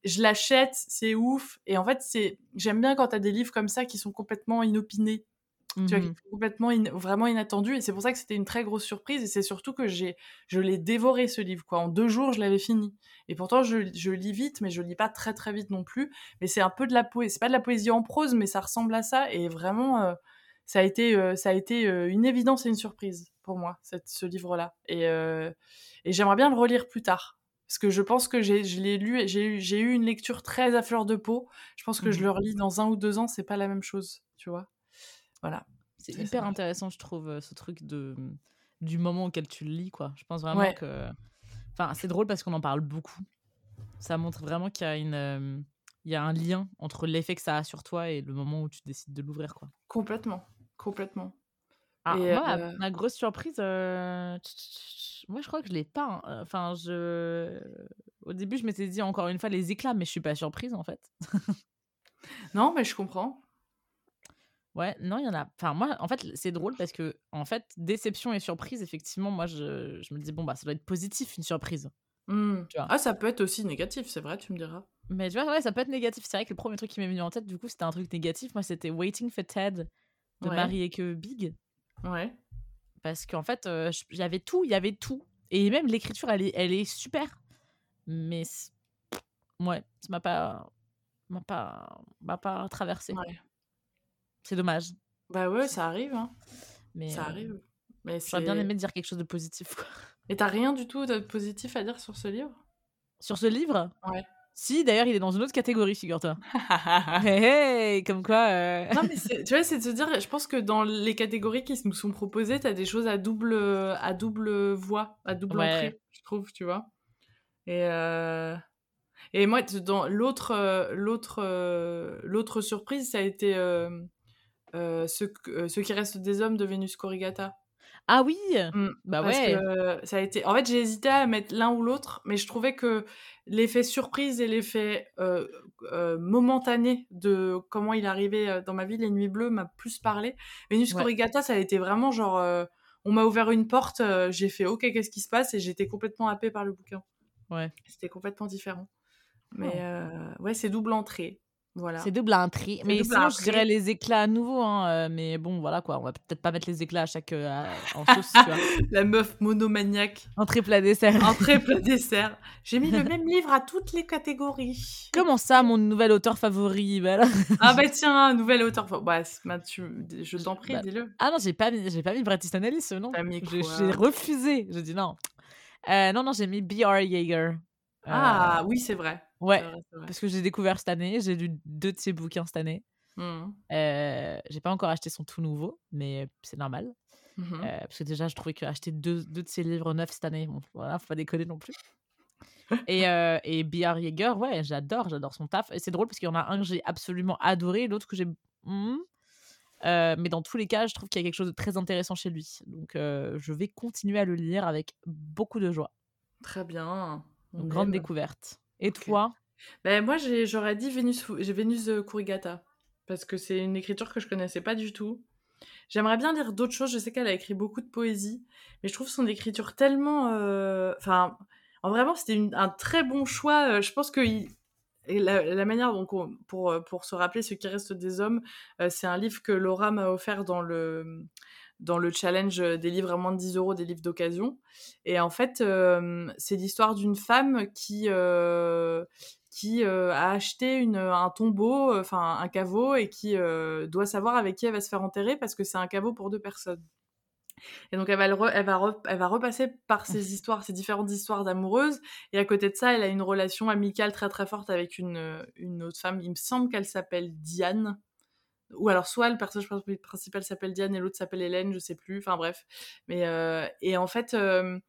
je l'achète, c'est ouf. Et en fait, c'est, j'aime bien quand t'as des livres comme ça qui sont complètement inopinés tu vois, mmh complètement vraiment inattendu. Et c'est pour ça que c'était une très grosse surprise. Et c'est surtout que j'ai, je l'ai dévoré ce livre. Quoi. En deux jours, je l'avais fini. Et pourtant, je, je, lis vite, mais je lis pas très très vite non plus. Mais c'est un peu de la poésie. C'est pas de la poésie en prose, mais ça ressemble à ça. Et vraiment, euh, ça a été, euh, ça a été euh, une évidence et une surprise pour moi, cette, ce livre-là. Et, et j'aimerais bien le relire plus tard. Parce que je pense que j'ai, je l'ai lu, j'ai eu, j'ai eu une lecture très à fleur de peau. Je pense que mmh je le relis dans un ou deux ans, c'est pas la même chose, tu vois. Voilà. C'est hyper intéressant, je trouve, euh, ce truc de du moment auquel tu le lis, quoi. Je pense vraiment que. Enfin, c'est drôle parce qu'on en parle beaucoup. Ça montre vraiment qu'il y a une. Euh, il y a un lien entre l'effet que ça a sur toi et le moment où tu décides de l'ouvrir, quoi. Complètement. Complètement. Ah, moi, euh ma grosse surprise, moi je crois que je l'ai pas. Hein. Enfin, je. Au début, je m'étais dit encore une fois les éclats, mais je suis pas surprise en fait. non, mais je comprends. Ouais, non, il y en a. Enfin, moi, en fait, c'est drôle parce que, en fait, déception et surprise, effectivement, moi, je, je me dis, bon, bah, ça doit être positif, une surprise. Mmh. Tu vois? Ah, ça peut être aussi négatif, c'est vrai, tu me diras. Mais tu vois, ouais, ça peut être négatif. C'est vrai que le premier truc qui m'est venu en tête, du coup, c'était un truc négatif. Moi, c'était Waiting for Ted de Marie et que Big. Ouais. Parce qu'en fait, il y avait tout, il y avait tout. Et même l'écriture, elle est, elle est super. Mais, ouais, ça m'a pas, m'a pas, m'a pas traversé. Ouais. C'est dommage. Bah ouais, ça arrive. Hein. Mais ça euh, arrive. Mais J'aurais bien aimé dire quelque chose de positif. Quoi. Et t'as rien du tout de positif à dire sur ce livre? Sur ce livre? Ouais. Si, d'ailleurs, il est dans une autre catégorie, figure-toi. hey, comme quoi. Euh. Non, mais tu vois, c'est de se dire, je pense que dans les catégories qui nous sont proposées, t'as des choses à double, à double voix, à double entrée, je trouve, tu vois. Et, euh... et moi, dans l'autre, l'autre, l'autre surprise, ça a été euh, ce, euh, ce, qui reste des hommes de Vénus Corrigata. Ah oui mmh, Bah ouais ça a été... En fait, j'ai hésité à mettre l'un ou l'autre, mais je trouvais que l'effet surprise et l'effet euh, momentané de comment il arrivait dans ma vie, Les Nuits Bleues, m'a plus parlé. Vénus Corrigata, ça a été vraiment genre... on m'a ouvert une porte, j'ai fait OK, qu'est-ce qui se passe? Et j'étais complètement happée par le bouquin. Ouais. C'était complètement différent. Mais oh. ouais, c'est double entrée. Voilà. C'est double intrigue. Mais sinon, je dirais les éclats à nouveau. Hein, euh, mais bon, voilà quoi. On va peut-être pas mettre les éclats à chaque. Euh, en sauce, tu vois. La meuf monomaniaque. Entrée plat dessert. Entrée plat dessert. J'ai mis le même livre à toutes les catégories. Comment ça, mon nouvel auteur favori voilà. Ah bah tiens, nouvel auteur favori. Bah, tu... je t'en prie, bah, dis-le. Ah non, j'ai pas mis, j'ai pas mis Easton Ellis, non. J'ai refusé. J'ai dit non. Euh, non, non, j'ai mis B.R. Yeager. Ah oui, c'est vrai. Ouais, parce que j'ai découvert cette année, j'ai lu deux de ses bouquins cette année. Mmh. Euh, j'ai pas encore acheté son tout nouveau, mais c'est normal. Mmh euh, parce que déjà, je trouvais qu'acheter deux, deux de ses livres neufs cette année, bon, voilà, faut pas déconner non plus. et, euh, et B.R. Yeager, ouais, j'adore, j'adore son taf. Et c'est drôle parce qu'il y en a un que j'ai absolument adoré, l'autre que j'ai. Mmh. Euh, mais dans tous les cas, je trouve qu'il y a quelque chose de très intéressant chez lui. Donc, je vais continuer à le lire avec beaucoup de joie. Très bien. Une grande découverte. Et toi? Ben, Moi, j'aurais dit Vénus, Vénus Kurigata. Parce que c'est une écriture que je connaissais pas du tout. J'aimerais bien lire d'autres choses. Je sais qu'elle a écrit beaucoup de poésie. Mais je trouve son écriture tellement. Euh, enfin, vraiment, c'était un très bon choix. Euh, je pense que. la, manière dont pour, pour se rappeler ce qui reste des hommes, euh, c'est un livre que Laura m'a offert dans le, dans le challenge des livres à moins de 10 euros, des livres d'occasion. Et en fait, euh, c'est l'histoire d'une femme qui, euh, qui euh, a acheté une, un tombeau, enfin un caveau, et qui doit savoir avec qui elle va se faire enterrer parce que c'est un caveau pour deux personnes. Et donc elle va, elle, va elle va repasser par ces histoires, ces différentes histoires d'amoureuses. Et à côté de ça, elle a une relation amicale très très forte avec une, une autre femme. Il me semble qu'elle s'appelle Diane ou alors soit le personnage principal s'appelle Diane et l'autre s'appelle Hélène, je sais plus, enfin bref. Mais euh, et en fait, euh,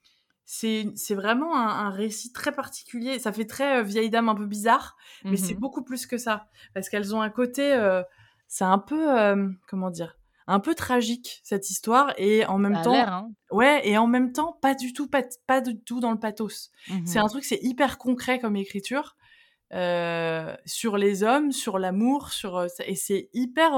c'est vraiment un, récit très particulier. Ça fait très euh, vieille dame un peu bizarre, mais c'est mmh beaucoup plus que ça parce qu'elles ont un côté, c'est un peu comment dire, un peu tragique cette histoire et en même Ça temps, hein. ouais, et en même temps pas du tout, pas, pas du tout dans le pathos. Mmh C'est un truc, c'est hyper concret comme écriture euh, sur les hommes, sur l'amour, sur euh, et c'est hyper,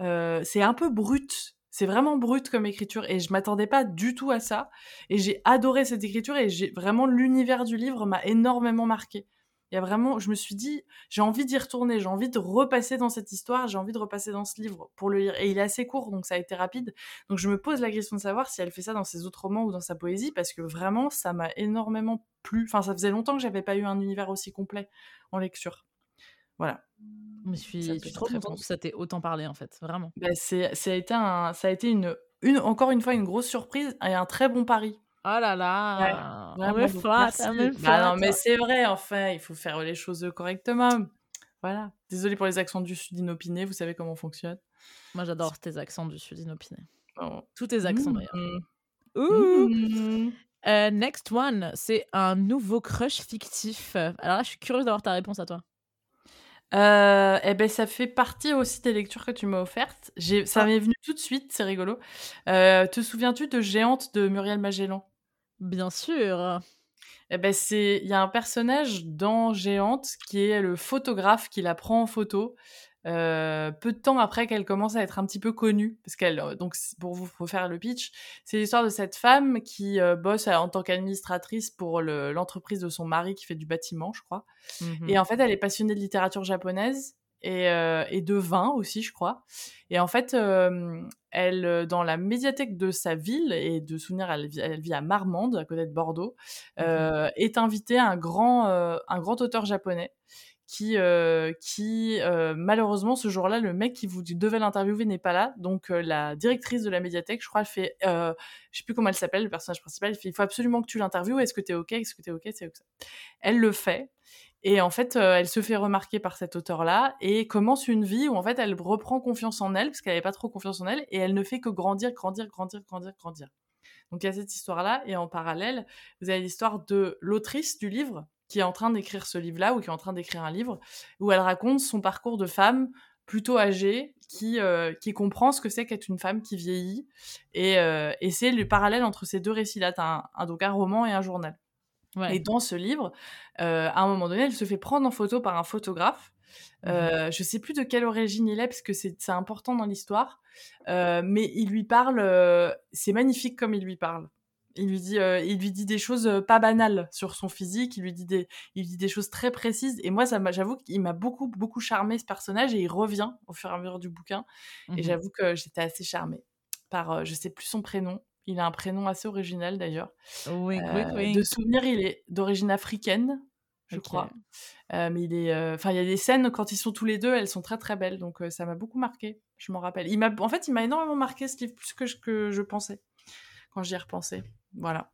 euh, c'est un peu brut. C'est vraiment brut comme écriture et je m'attendais pas du tout à ça. Et j'ai adoré cette écriture et j'ai vraiment l'univers du livre m'a énormément marqué. Il y a vraiment, je me suis dit, j'ai envie d'y retourner, j'ai envie de repasser dans cette histoire, j'ai envie de repasser dans ce livre pour le lire. Et il est assez court, donc ça a été rapide. Donc je me pose la question de savoir si elle fait ça dans ses autres romans ou dans sa poésie, parce que vraiment, ça m'a énormément plu. Enfin, ça faisait longtemps que j'avais pas eu un univers aussi complet en lecture. Voilà. Je suis, je suis trop très contente bon. que ça t'ait autant parlé, en fait, vraiment. Bah, c'est, ça a été, un, ça a été une, une, encore une fois une grosse surprise et un très bon pari. Oh là là, on me donc flatte, on me Bah non, mais flatte. c'est vrai, enfin, il faut faire les choses correctement. Voilà. Désolée pour les accents du sud inopinés, vous savez comment on fonctionne. Moi, j'adore tes accents du sud inopiné. Oh. Tous tes accents, Mmh. d'ailleurs. Ouh Mmh. Euh, Next one, c'est un nouveau crush fictif. Alors là, je suis curieuse d'avoir ta réponse à toi. Euh, eh ben, ça fait partie aussi des lectures que tu m'as offertes. Ça Ah. m'est venu tout de suite, c'est rigolo. Euh, te souviens-tu de Géante de Muriel Magellan? Bien sûr. Eh ben, c'est, il y a un personnage dans Géante qui est le photographe qui la prend en photo. euh, peu de temps après qu'elle commence à être un petit peu connue, parce qu'elle, euh, donc pour vous pour faire le pitch, c'est l'histoire de cette femme qui euh, bosse en tant qu'administratrice pour le- l'entreprise de son mari qui fait du bâtiment, je crois. Mhm. Et en fait, elle est passionnée de littérature japonaise et, euh, et de vin aussi, je crois. Et en fait, euh, elle, euh, dans la médiathèque de sa ville, et de souvenir, elle vit, elle vit à Marmande, à côté de Bordeaux, euh, est invitée un grand, un grand auteur japonais qui, qui malheureusement, ce jour-là, le mec qui vous devait l'interviewer n'est pas là. Donc, la directrice de la médiathèque, je crois, elle fait, je sais plus comment elle s'appelle, le personnage principal, elle fait, il faut absolument que tu l'interviewes, est-ce que t'es OK, est-ce que t'es OK, c'est OK. Elle le fait. Et en fait, euh, elle se fait remarquer par cet auteur-là et commence une vie où en fait, elle reprend confiance en elle parce qu'elle n'avait pas trop confiance en elle et elle ne fait que grandir, grandir, grandir, grandir, grandir. Donc il y a cette histoire-là et en parallèle, vous avez l'histoire de l'autrice du livre qui est en train d'écrire ce livre-là ou qui est en train d'écrire un livre où elle raconte son parcours de femme plutôt âgée qui, euh, qui comprend ce que c'est qu'être une femme qui vieillit et, euh, et c'est le parallèle entre ces deux récits-là. Un, un, donc un roman et un journal. Ouais. Et dans ce livre, euh, à un moment donné, elle se fait prendre en photo par un photographe. Euh, je sais plus de quelle origine il est parce que c'est important dans l'histoire, euh, mais il lui parle. euh, c'est magnifique comme il lui parle. Il lui dit, il lui dit des choses pas banales sur son physique. Il lui dit des, il dit des choses très précises. Et moi, ça j'avoue qu'il m'a beaucoup, beaucoup charmé ce personnage et il revient au fur et à mesure du bouquin. Et j'avoue que j'étais assez charmée par, je sais plus son prénom. Il a un prénom assez original d'ailleurs. Wink, Euh, wink, wink. de souvenir, il est d'origine africaine, je crois. Euh, mais il est, euh, enfin, il y a des scènes quand ils sont tous les deux, elles sont très très belles, donc euh, ça m'a beaucoup marqué. Je m'en rappelle. Il m'a, en fait, il m'a énormément marqué ce livre plus que je, que je pensais quand j'y ai repensé. Voilà.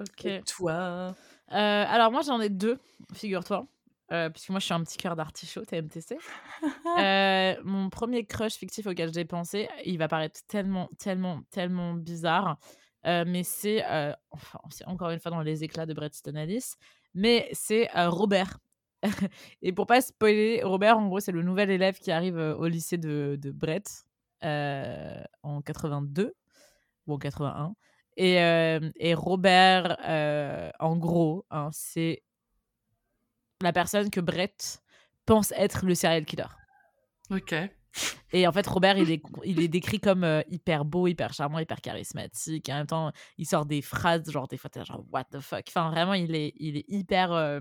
Ok. Et toi? Euh, alors moi j'en ai deux, figure-toi. Euh, puisque moi je suis un petit cœur d'artichaut, TMTC. Euh, mon premier crush fictif auquel j'ai pensé, il va paraître tellement, tellement, tellement bizarre. Euh, mais c'est, euh, enfin, c'est encore une fois dans les éclats de Bret Easton Ellis, mais c'est Robert. Et pour pas spoiler, Robert, en gros, c'est le nouvel élève qui arrive au lycée de, de Brett en 82 ou en 81. Et, et Robert, en gros, hein, c'est la personne que Brett pense être le serial killer. Ok. Et en fait, Robert, il est, il est décrit comme euh, hyper beau, hyper charmant, hyper charismatique. Et en même temps, il sort des phrases, genre des fois, t'es genre, what the fuck? Enfin, vraiment, il est, il est hyper euh,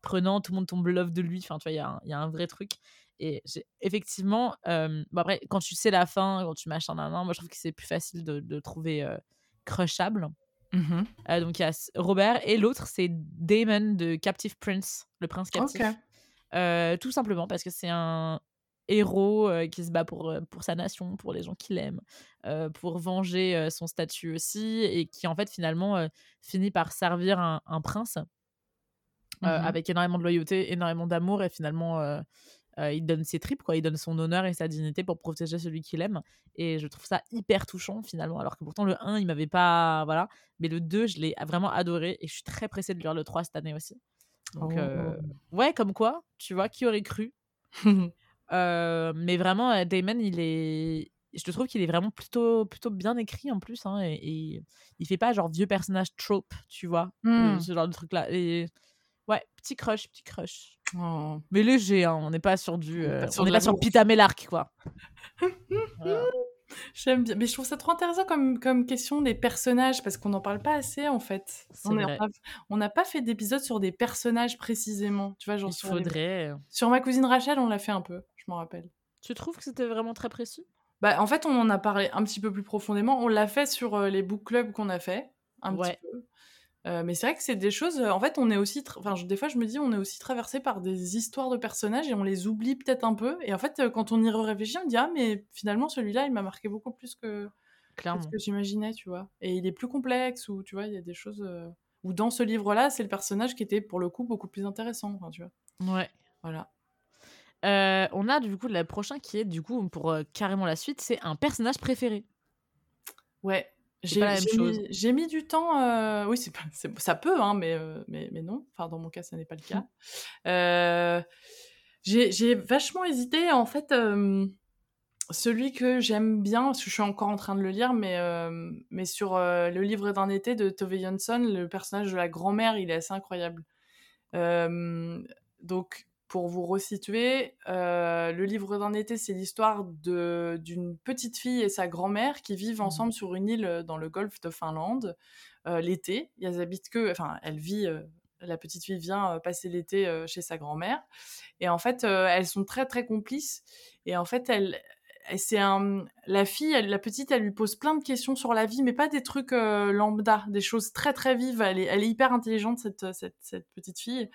prenant. Tout le monde tombe love de lui. Enfin, tu vois, il y, a un- il y a un vrai truc. Et effectivement, euh, bon après, quand tu sais la fin, quand tu machin, nan, nan, moi, je trouve que c'est plus facile de, de trouver crushable. Mhm. Euh, donc, il y a Robert. Et l'autre, c'est Damon de Captive Prince, le prince captif. Euh, tout simplement parce que c'est un héros euh, qui se bat pour, pour sa nation, pour les gens qu'il aime, euh, pour venger euh, son statut aussi, et qui en fait finalement finit par servir un, un prince Mhm. avec énormément de loyauté, énormément d'amour, et finalement euh, il donne ses tripes, quoi, il donne son honneur et sa dignité pour protéger celui qu'il aime. Et je trouve ça hyper touchant finalement, alors que pourtant le 1 il m'avait pas. Voilà, mais le 2 je l'ai vraiment adoré, et je suis très pressée de lire le 3 cette année aussi. Donc, Oh. euh, ouais, comme quoi, tu vois, qui aurait cru? Euh, mais vraiment, Damon, il est, je te trouve qu'il est vraiment plutôt, plutôt bien écrit en plus. Hein, et, il fait pas genre vieux personnage trope, tu vois. Mmh. ce genre de truc-là. Et ouais, petit crush, petit crush. Oh. Mais léger, hein, on n'est pas sur du. on n'est pas sur euh, Pita Mellark, quoi. J'aime bien. Mais je trouve ça trop intéressant comme, comme question des personnages, parce qu'on n'en parle pas assez, en fait. On n'a pas fait d'épisode sur des personnages précisément. Tu vois, genre Il sur faudrait. Sur ma cousine Rachel, on l'a fait un peu, je m'en rappelle. Tu trouves que c'était vraiment très précis? Bah, En fait, on en a parlé un petit peu plus profondément. On l'a fait sur euh, les book clubs qu'on a fait, un petit peu. Euh, mais c'est vrai que c'est des choses. En fait, on est aussi. Enfin, des fois, je me dis, on est aussi traversé par des histoires de personnages et on les oublie peut-être un peu. Et en fait, euh, quand on y réfléchit, on dit ah, mais finalement, celui-là, il m'a marqué beaucoup plus que, ce que j'imaginais, tu vois. Et il est plus complexe ou tu vois, il y a des choses. Ou dans ce livre-là, c'est le personnage qui était pour le coup beaucoup plus intéressant, enfin, tu vois. Ouais. Voilà. Euh, on a du coup le prochain qui est du coup pour euh, carrément la suite, c'est un personnage préféré. Ouais, j'ai mis, mis, du temps. Euh, oui, c'est ça peut, hein, mais, mais, mais, non. Enfin, dans mon cas, ça n'est pas le cas. j'ai vachement hésité. En fait, celui que j'aime bien, parce que je suis encore en train de le lire, mais, mais sur le livre d'un été de Tove Jansson, le personnage de la grand-mère, il est assez incroyable. donc, pour vous resituer, euh, le livre d'un été, c'est l'histoire d'une petite fille et sa grand-mère qui vivent mmh ensemble sur une île euh, dans le golfe de Finlande euh, l'été. Elles habitent que, enfin, elle vit, la petite fille vient passer l'été chez sa grand-mère. Et en fait, elles sont très très complices. Et en fait, elle, c'est un, la fille, la petite, elle lui pose plein de questions sur la vie, mais pas des trucs lambda, des choses très très vives. Elle est, elle est hyper intelligente cette, cette, cette petite fille.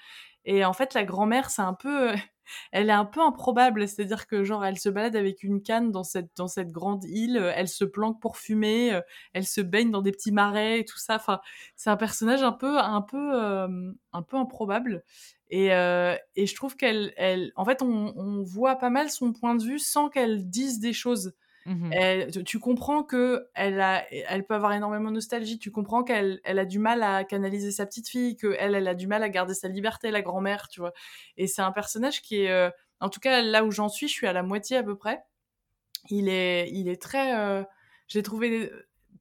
Et en fait, la grand-mère, c'est un peu, elle est un peu improbable, c'est-à-dire que genre elle se balade avec une canne dans cette dans cette grande île, elle se planque pour fumer, elle se baigne dans des petits marais et tout ça. Enfin, c'est un personnage un peu un peu un peu improbable. Et, et je trouve qu'elle, elle, en fait, on voit pas mal son point de vue sans qu'elle dise des choses. Mmh tu comprends que elle peut avoir énormément de nostalgie. Tu comprends qu'elle, elle a du mal à canaliser sa petite fille, que elle, a du mal à garder sa liberté, la grand-mère, tu vois. Et c'est un personnage qui est, euh, en tout cas là où j'en suis, je suis à la moitié à peu près. Il est, très, euh, j'ai trouvé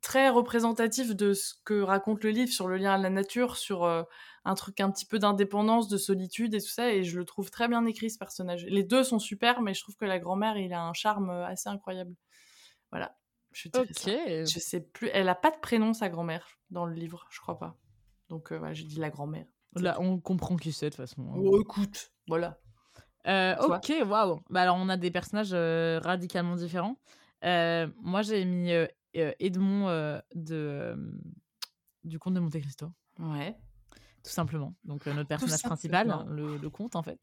très représentatif de ce que raconte le livre sur le lien à la nature, sur euh, un truc un petit peu d'indépendance, de solitude et tout ça. Et je le trouve très bien écrit ce personnage. Les deux sont super, mais je trouve que la grand-mère, il a un charme assez incroyable. Voilà. Je, je sais plus. Elle a pas de prénom, sa grand-mère, dans le livre, je crois pas. Donc, euh, voilà, je dis la grand-mère. Là, on comprend qui c'est de toute façon. Hein. Oh, écoute, voilà. Euh, ok, waouh. Bah alors, on a des personnages euh, radicalement différents. moi, j'ai mis Edmond de, du conte de Monte Cristo. Ouais. Tout simplement. Donc, notre personnage principal, le, le, conte, en fait.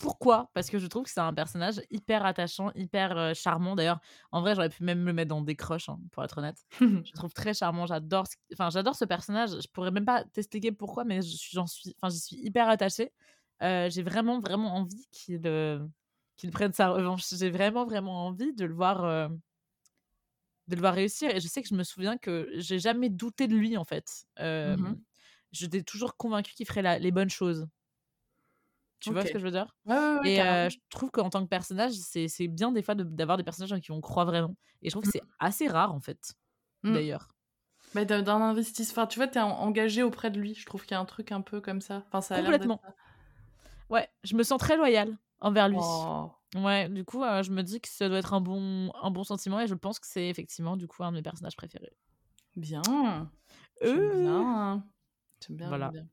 Pourquoi? Parce que je trouve que c'est un personnage hyper attachant, hyper charmant. D'ailleurs, en vrai, j'aurais pu même le mettre dans des croches, hein, pour être honnête. je trouve très charmant. J'adore, ce... enfin, j'adore ce personnage. Je pourrais même pas t'expliquer pourquoi, mais j'en suis, enfin, j'y suis hyper attachée. j'ai vraiment, vraiment envie qu'il qu'il prenne sa revanche. J'ai vraiment, vraiment envie de le voir, de le voir réussir. Et je sais que je me souviens que j'ai jamais douté de lui, en fait. J'étais toujours convaincue qu'il ferait les bonnes choses. Tu vois ce que je veux dire? Et je trouve qu'en tant que personnage, c'est bien des fois d'avoir des personnages en qui on croit vraiment. Et je trouve que mmh. c'est assez rare, en fait, mmh. d'ailleurs. Mais d'un investisseur, tu vois, t'es engagé auprès de lui. Je trouve qu'il y a un truc un peu comme ça. Enfin, ça a Complètement. Ouais, je me sens très loyale envers lui. Oh. Ouais, du coup, je me dis que ça doit être un bon, un bon sentiment et je pense que c'est effectivement, du coup, un de mes personnages préférés. Bien. J'aime bien. J'aime bien. Voilà. Bien.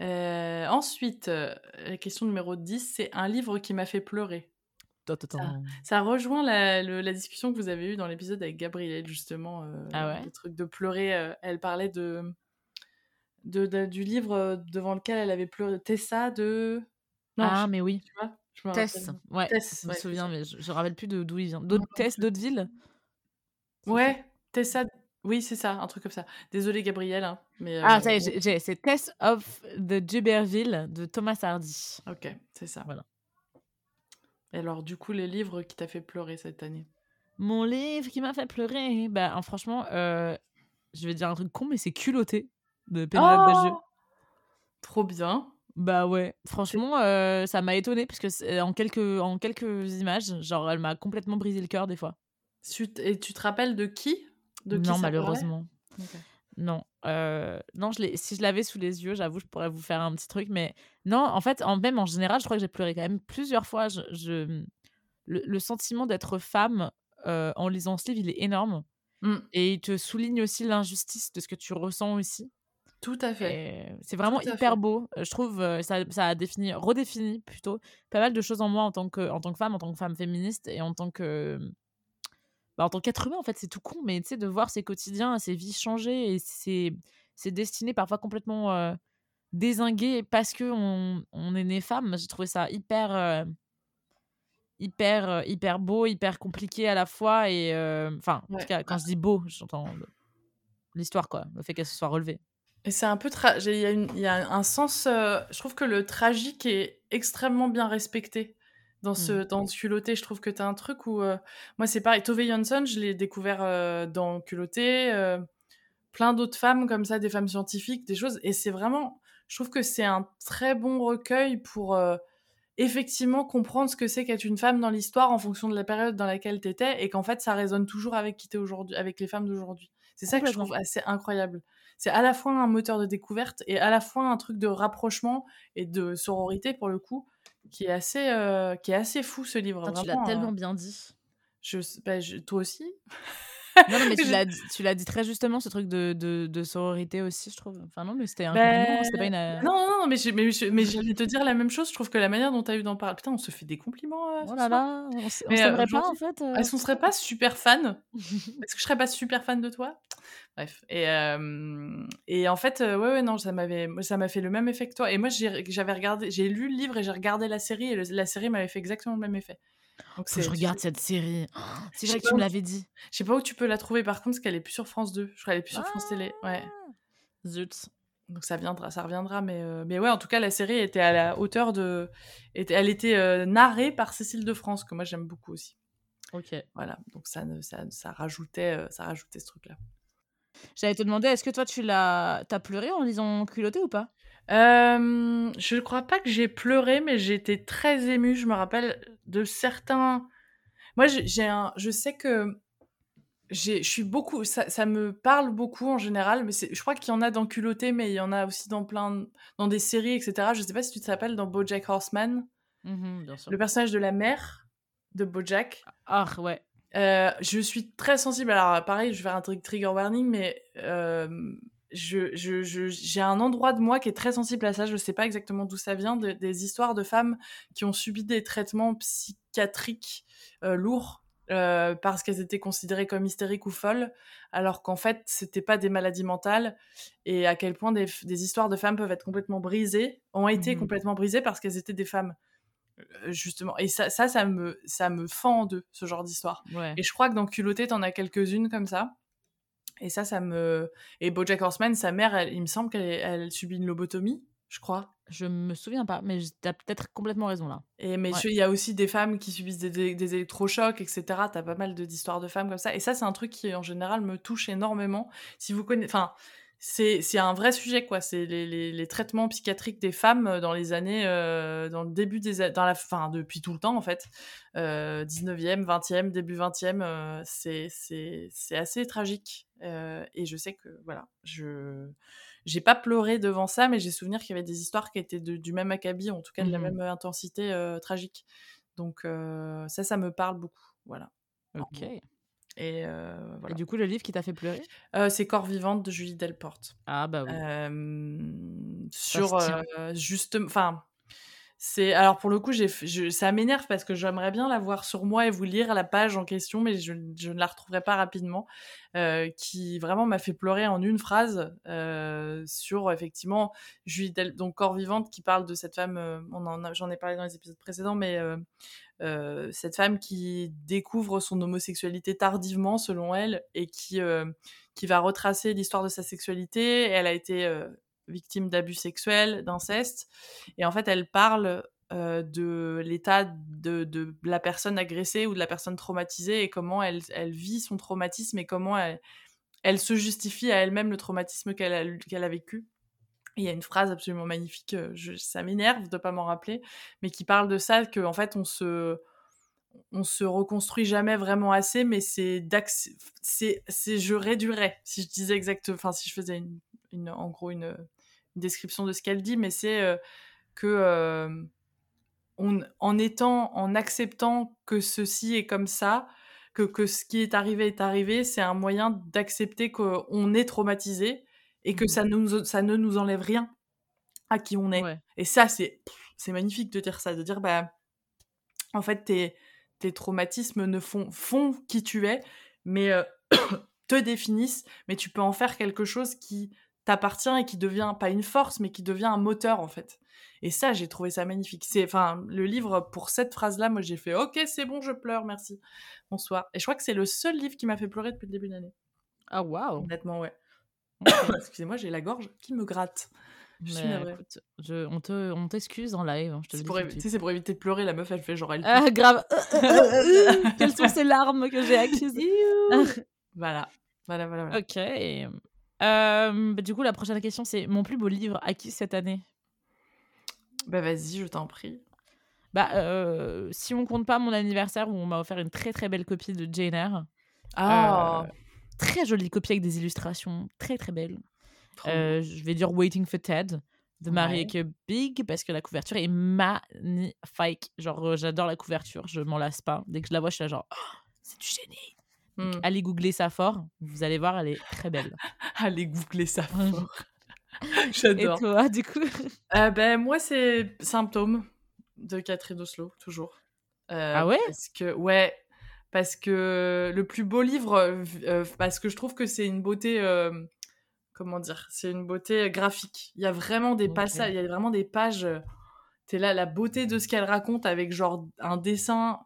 Euh, ensuite, euh, la question numéro 10, c'est un livre qui m'a fait pleurer. Ça, rejoint la, discussion que vous avez eue dans l'épisode avec Gabrielle, justement. Euh, ah le truc de pleurer. elle parlait de, de, du livre devant lequel elle avait pleuré. Tessa de. ah, mais oui. Tu vois je me Tess. Ouais, je me souviens, mais je ne rappelle plus d'où il vient. D'autres Tess, d'autres villes Ouais, Tessa oui, c'est ça, un truc comme ça. Désolée, Gabrielle. Hein, mais, ah, ça c'est Test of the Juberville de Thomas Hardy. Ok, c'est ça. Voilà. Et alors, du coup, les livres qui t'a fait pleurer cette année? Mon livre qui m'a fait pleurer? Bah, hein, Franchement, euh, je vais dire un truc con, mais c'est Culotté de Pénélope oh Trop bien. Bah ouais, franchement, ça m'a étonné parce que en quelques, en quelques images, genre, elle m'a complètement brisé le cœur des fois. Et tu te rappelles de qui? De Non, malheureusement. Non, non, je si je l'avais sous les yeux, j'avoue, je pourrais vous faire un petit truc, mais non, en fait, en, même en général, je crois que j'ai pleuré quand même plusieurs fois. Je, le, sentiment d'être femme en lisant ce livre, il est énorme. Mmh. Et il te souligne aussi l'injustice de ce que tu ressens aussi. Tout à fait. C'est vraiment hyper beau. Je trouve ça, ça a défini, redéfini plutôt pas mal de choses en moi en tant que, en tant que femme, en tant que femme féministe et en tant que bah, en tant qu'être humain, en fait, c'est tout con, mais tu sais, de voir ses quotidiens, ses vies changer et ses, ses destinées parfois complètement euh, désinguées parce que on, est né femme, j'ai trouvé ça hyper, hyper, hyper beau, hyper compliqué à la fois. Et enfin, en tout cas, quand je dis beau, j'entends l'histoire, quoi, le fait qu'elle se soit relevée. Et c'est un peu. Il y a un sens. je trouve que le tragique est extrêmement bien respecté dans ce, mmh. dans ce culotté. Je trouve que tu as un truc où. moi, c'est pareil. Tove Jansson, je l'ai découvert dans culotté. plein d'autres femmes comme ça, des femmes scientifiques, des choses. Et c'est vraiment. Je trouve que c'est un très bon recueil pour effectivement comprendre ce que c'est qu'être une femme dans l'histoire en fonction de la période dans laquelle tu étais et qu'en fait ça résonne toujours avec qui t'es aujourd'hui, avec les femmes d'aujourd'hui. C'est ça que je trouve assez incroyable. C'est à la fois un moteur de découverte et à la fois un truc de rapprochement et de sororité pour le coup qui est assez, euh, qui est assez fou ce livre. tu l'as tellement euh, bien dit. Bah, je, toi aussi non, non, mais tu l'as, tu l'as dit très justement, ce truc de, de, de sororité aussi, je trouve. Enfin, non, mais c'était un compliment, c'était pas une. Euh non, non, non, mais, mais, mais j'allais te dire la même chose. Je trouve que la manière dont tu as eu d'en parler. Putain, on se fait des compliments. Euh, oh là là, on, s'aimerait pas en fait. Euh... Est-ce qu'on serait pas super fan? Est-ce que je serais pas super fan de toi? Bref. Et, et en fait, ouais, ouais, non, ça m'avait, ça m'a fait le même effet que toi. Et moi, j'avais regardé, j'ai lu le livre et j'ai regardé la série et la série m'avait fait exactement le même effet. Donc Faut que je regarde cette série. Oh, c'est vrai que tu me l'avais dit. Je sais pas où tu peux la trouver par contre, parce qu'elle est plus sur France 2. Je crois qu'elle est plus sur France Télé. Ouais. Ah, zut. Donc ça viendra, ça reviendra, mais euh, mais ouais, en tout cas la série était à la hauteur de, était, elle était euh, narrée par Cécile de France que moi j'aime beaucoup aussi. Ok. Voilà, donc ça ça, ça rajoutait euh, ça rajoutait ce truc là. J'allais te demander, est-ce que toi tu l'as, t'as pleuré en lisant Culotté ou pas? Euh, je ne crois pas que j'ai pleuré, mais j'ai été très émue. Je me rappelle de certains. Moi, j'ai un. Je sais que je suis beaucoup. Ça, ça, me parle beaucoup en général, mais je crois qu'il y en a dans Culotté, mais il y en a aussi dans plein. dans des séries, etc. Je sais pas si tu te rappelles dans Bojack Horseman. Mmh bien sûr. Le personnage de la mère de Bojack. Ah, ouais. Euh, je suis très sensible. Alors, pareil, je vais faire un trigger warning, mais euh, j'ai je, je, un endroit de moi qui est très sensible à ça. Je ne sais pas exactement d'où ça vient, des histoires de femmes qui ont subi des traitements psychiatriques euh, lourds parce qu'elles étaient considérées comme hystériques ou folles, alors qu'en fait, c'était pas des maladies mentales, et à quel point des, des, histoires de femmes peuvent être complètement brisées, ont été mmh complètement brisées parce qu'elles étaient des femmes. Euh, justement et ça, ça ça me ça me fend en deux ce genre d'histoire et je crois que dans culotté t'en as quelques-unes comme ça et ça, ça me. Et Bojack Horseman, sa mère, il me semble qu'elle elle subit une lobotomie, je crois. Je me souviens pas, mais t'as peut-être complètement raison là. Et mais il y a aussi des femmes qui subissent des, des, électrochocs, etc. T'as pas mal d'histoires de femmes comme ça. Et ça, c'est un truc qui en général me touche énormément. Si vous connaissez, enfin, c'est un vrai sujet quoi. C'est les, les, les, traitements psychiatriques des femmes euh, dans les années euh, dans le début des dans la fin depuis tout le temps en fait. Euh, 19e 20e début 20e euh, c'est assez tragique. Et je sais que voilà je j'ai pas pleuré devant ça mais j'ai souvenir qu'il y avait des histoires qui étaient du même acabit en tout cas de la mmh même intensité tragique. Donc ça ça me parle beaucoup. Voilà. Ok et, euh, Et, du coup, le livre qui t'a fait pleurer? Euh, C'est Corps vivante de Julie Delporte. Ah bah oui. Euh, sur justement, enfin, c'est alors pour le coup, j'ai, ça m'énerve parce que j'aimerais bien la voir sur moi et vous lire la page en question, mais je, je ne la retrouverai pas rapidement. qui vraiment m'a fait pleurer en une phrase sur effectivement Julie Del... donc Corps vivante qui parle de cette femme. on j'en ai parlé dans les épisodes précédents, mais euh, cette femme qui découvre son homosexualité tardivement, selon elle, et qui, euh, qui va retracer l'histoire de sa sexualité. Elle a été euh, victime d'abus sexuels, d'inceste, et en fait, elle parle de l'état de, la personne agressée ou de la personne traumatisée et comment elle, vit son traumatisme et comment elle, se justifie à elle-même le traumatisme qu'elle a vécu. Il y a une phrase absolument magnifique, je, ça m'énerve de pas m'en rappeler, mais qui parle de ça, qu'en en fait on se, on se reconstruit jamais vraiment assez, mais c'est c'est je réduirais si je disais exactement, enfin si je faisais une, en gros une, description de ce qu'elle dit, mais c'est que on, en étant, en acceptant que ceci est comme ça, que, que ce qui est arrivé est arrivé, c'est un moyen d'accepter qu'on est traumatisé et que mmh ça, nous, ça ne nous enlève rien à qui on est. Et ça, c'est c'est magnifique de dire ça, de dire, bah, en fait, tes, tes traumatismes ne font, font qui tu es, mais te définissent, mais tu peux en faire quelque chose qui t'appartient et qui devient pas une force, mais qui devient un moteur, en fait. Et ça, j'ai trouvé ça magnifique. C'est, enfin, le livre pour cette phrase-là, moi, j'ai fait, ok, c'est bon, je pleure, merci, bonsoir. Et je crois que c'est le seul livre qui m'a fait pleurer depuis le début de l'année. Ah waouh. Honnêtement, ouais. Excusez-moi, j'ai la gorge qui me gratte. Je suis écoute, je, on te, on t'excuse en live. Hein, c'est pour, c'est pour éviter de pleurer. La meuf, elle fait genre elle. Ah grave. Quelles sont ces larmes que j'ai acquises? Voilà, voilà, voilà. voilà. Ok. Euh, bah, du coup, la prochaine question, c'est mon plus beau livre acquis cette année? Bah vas-y, je t'en prie. Bah, euh, si on compte pas mon anniversaire où on m'a offert une très très belle copie de Jane Eyre. Ah. Euh, très jolie copie avec des illustrations très très belles. Euh, je vais dire Waiting for Ted de Marie Big parce que la couverture est magnifique. Genre, j'adore la couverture, je m'en lasse pas. Dès que je la vois, je suis là genre, oh, c'est du génie. Hmm. allez googler ça fort, vous allez voir, elle est très belle. allez googler ça fort. J'adore. Et toi, du coup? Euh, Ben, moi, c'est Symptômes de Catherine Oslo, toujours. Euh, ah ouais? Parce que, ouais, parce que le plus beau livre, euh, parce que je trouve que c'est une beauté, comment dire, c'est une beauté graphique. Il y a vraiment des passages, il y a vraiment des pages. T'es là, la beauté de ce qu'elle raconte avec genre un dessin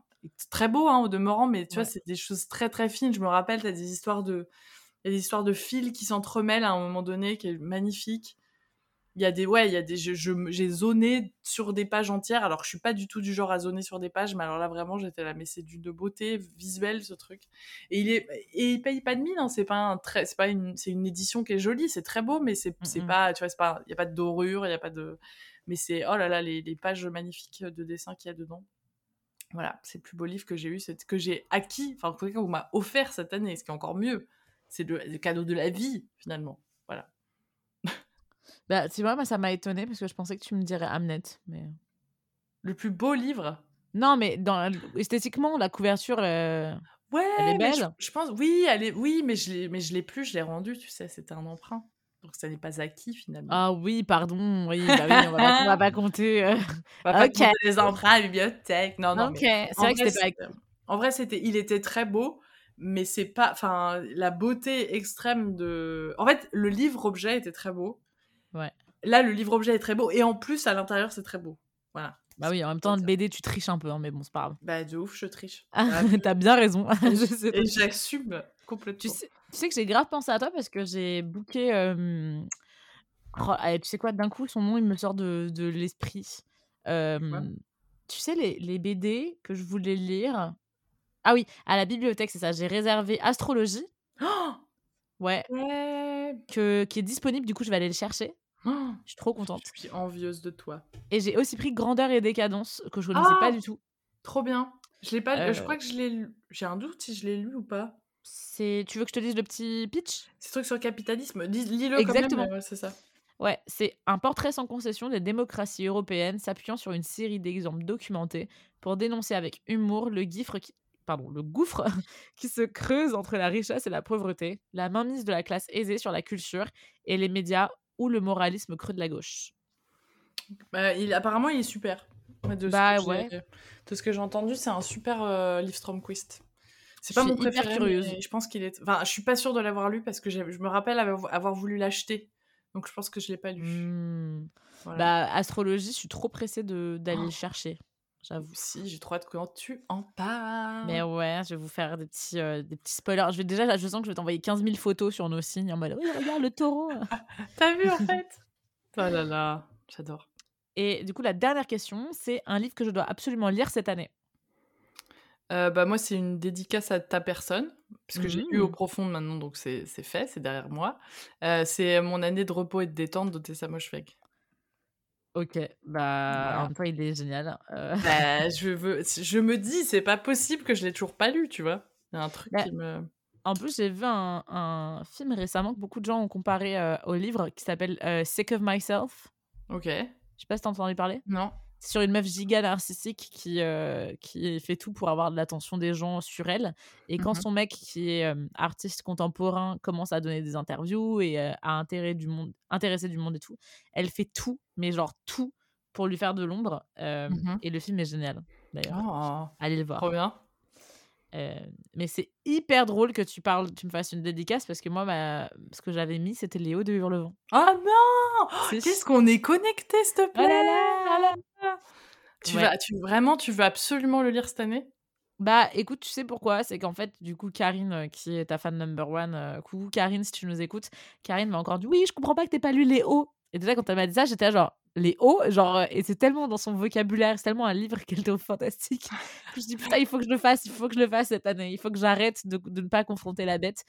très beau hein, au demeurant, mais tu vois, c'est des choses très très fines. Je me rappelle, t'as des histoires de y a des histoires de fils qui s'entremêlent à un moment donné, qui est magnifique. Il y a des, ouais, il y a des, j'ai zoné sur des pages entières. Alors, je suis pas du tout du genre à zoner sur des pages, mais alors là, vraiment, j'étais là, mais c'est d'une beauté visuelle, ce truc. Et il est, et il paye pas de mine, hein, c'est pas un très, c'est pas une, c'est une édition qui est jolie, c'est très beau, mais c'est, c'est pas, tu vois, c'est pas, il y a pas de dorure, il y a pas de, mais c'est, oh là là, les, les pages magnifiques de dessin qu'il y a dedans. Voilà, c'est le plus beau livre que j'ai eu, c'est que j'ai acquis, enfin, en tout cas, on m'a offert cette année, ce qui est encore mieux c'est le, cadeau de la vie, finalement. Voilà. Bah, tu vois, moi, ça m'a étonné parce que je pensais que tu me dirais Hamnet. Mais... Le plus beau livre? Non, mais dans, esthétiquement, la couverture, euh, ouais, elle est belle. Je, pense, oui, elle est, oui mais je mais je l'ai plus, je l'ai rendu, tu sais, c'était un emprunt. Donc ça n'est pas acquis finalement. Ah oui, pardon, oui, bah oui on, va pas, va pas compter. Euh... On va pas compter les emprunts à la bibliothèque. Non, non. Ok, c'est vrai que c'était pas. En vrai, c'était, il était très beau, mais c'est pas enfin la beauté extrême de en fait le livre objet était très beau ouais. Là le livre objet est très beau et en plus à l'intérieur c'est très beau. Voilà. Bah oui en même temps le BD tu triches un peu hein, mais bon c'est pas grave. Bah de ouf je triche. Ah, t'as bien raison et j'assume complètement. Tu sais, tu sais que j'ai grave pensé à toi parce que j'ai booké euh... tu sais quoi d'un coup son nom il me sort de, de l'esprit. Euh... tu sais les, les BD que je voulais lire? Ah oui, à la bibliothèque, c'est ça. J'ai réservé Astrologie. ouais. Que, qui est disponible, du coup, je vais aller le chercher. je suis trop contente. Je suis envieuse de toi. Et j'ai aussi pris Grandeur et Décadence, que je ne connaissais pas ah! du tout. Trop bien. Je l'ai pas. Je euh. crois que je l'ai lu. J'ai un doute si je l'ai lu ou pas. C'est. Tu veux que je te dise le petit pitch? C'est truc sur le capitalisme. Lis-le Exactement. Ouais, c'est ça. Ouais, c'est un portrait sans concession des démocraties européennes s'appuyant sur une série d'exemples documentés pour dénoncer avec humour le gifre qui, pardon, le gouffre qui se creuse entre la richesse et la pauvreté, la mainmise de la classe aisée sur la culture et les médias ou le moralisme creux de la gauche? Bah, il, apparemment, il est super. De bah ouais. Tout ce que j'ai entendu, c'est un super euh, Liv Stromquist. C'est pas mon préféré. Curieuse. je pense qu'il est. Enfin, je suis pas sûre de l'avoir lu parce que je me rappelle avoir, voulu l'acheter. Donc je pense que je l'ai pas lu. Mmh. Bah, astrologie, je suis trop pressée d'aller le oh. chercher. J'avoue. Si, j'ai trop hâte quand tu en parles? Mais ouais, je vais vous faire des petits, euh, des petits spoilers. Je vais déjà, je sens que je vais t'envoyer 15 000 photos sur nos signes en mode Oui, regarde le taureau. T'as vu en fait? Oh là là, j'adore. Et du coup, la dernière question, c'est un livre que je dois absolument lire cette année. Euh, bah, moi, c'est une dédicace à ta personne, puisque j'ai lu au Mmh. profond maintenant, donc c'est fait, c'est derrière moi. Heu, c'est mon année de repos et de détente d'Otessa Moshfegh. OK, bah, en Voilà. il est génial, heu, Bah, je veux je me dis: «C'est pas possible que je l'ai toujours pas lu», tu vois? Il y a un truc bah, qui me en plus, j'ai vu un un film récemment que beaucoup de gens ont comparé, heu, au livre qui s'appelle, heu, Sick of Myself. OK. Je sais pas si tu as entendu parler? Non. Sur une meuf giga narcissique qui, heu, qui fait tout pour avoir de l'attention des gens sur elle et quand Mmh son mec qui est, hem, artiste contemporain commence à donner des interviews et heu, à intérêt du monde intéresser du monde et tout, elle fait tout, mais genre tout pour lui faire de l'ombre, Mmh et le film est génial d'ailleurs. Oh! Allez le Trop voir. bien. Heu, mais c'est hyper drôle que tu parles tu me fasses une dédicace parce que moi ma ce que j'avais mis, c'était Léo de Hurlevent. Oh non! Qu'est-ce qu'on est connectés, s'il te là plaît! là! Ah là là! Tu Ouais. vas tu vraiment, tu veux absolument le lire cette année? Bah, écoute, tu sais pourquoi? C'est qu'en fait, du coup, Karine, heu, qui est ta fan number one, heu, coucou Karine si tu nous écoutes, Karine m'a encore dit: «Oui, je comprends pas que tu pas lu Hauts» et déjà quand elle m'a dit ça, j'étais genre: «Les Hauts?» genre, et c'est tellement dans son vocabulaire, c'est tellement un livre qu'elle trouve fantastique. Je me dit: «Putain, il faut que je le fasse, il faut que je le fasse cette année, il faut que j'arrête de de ne pas confronter la bête».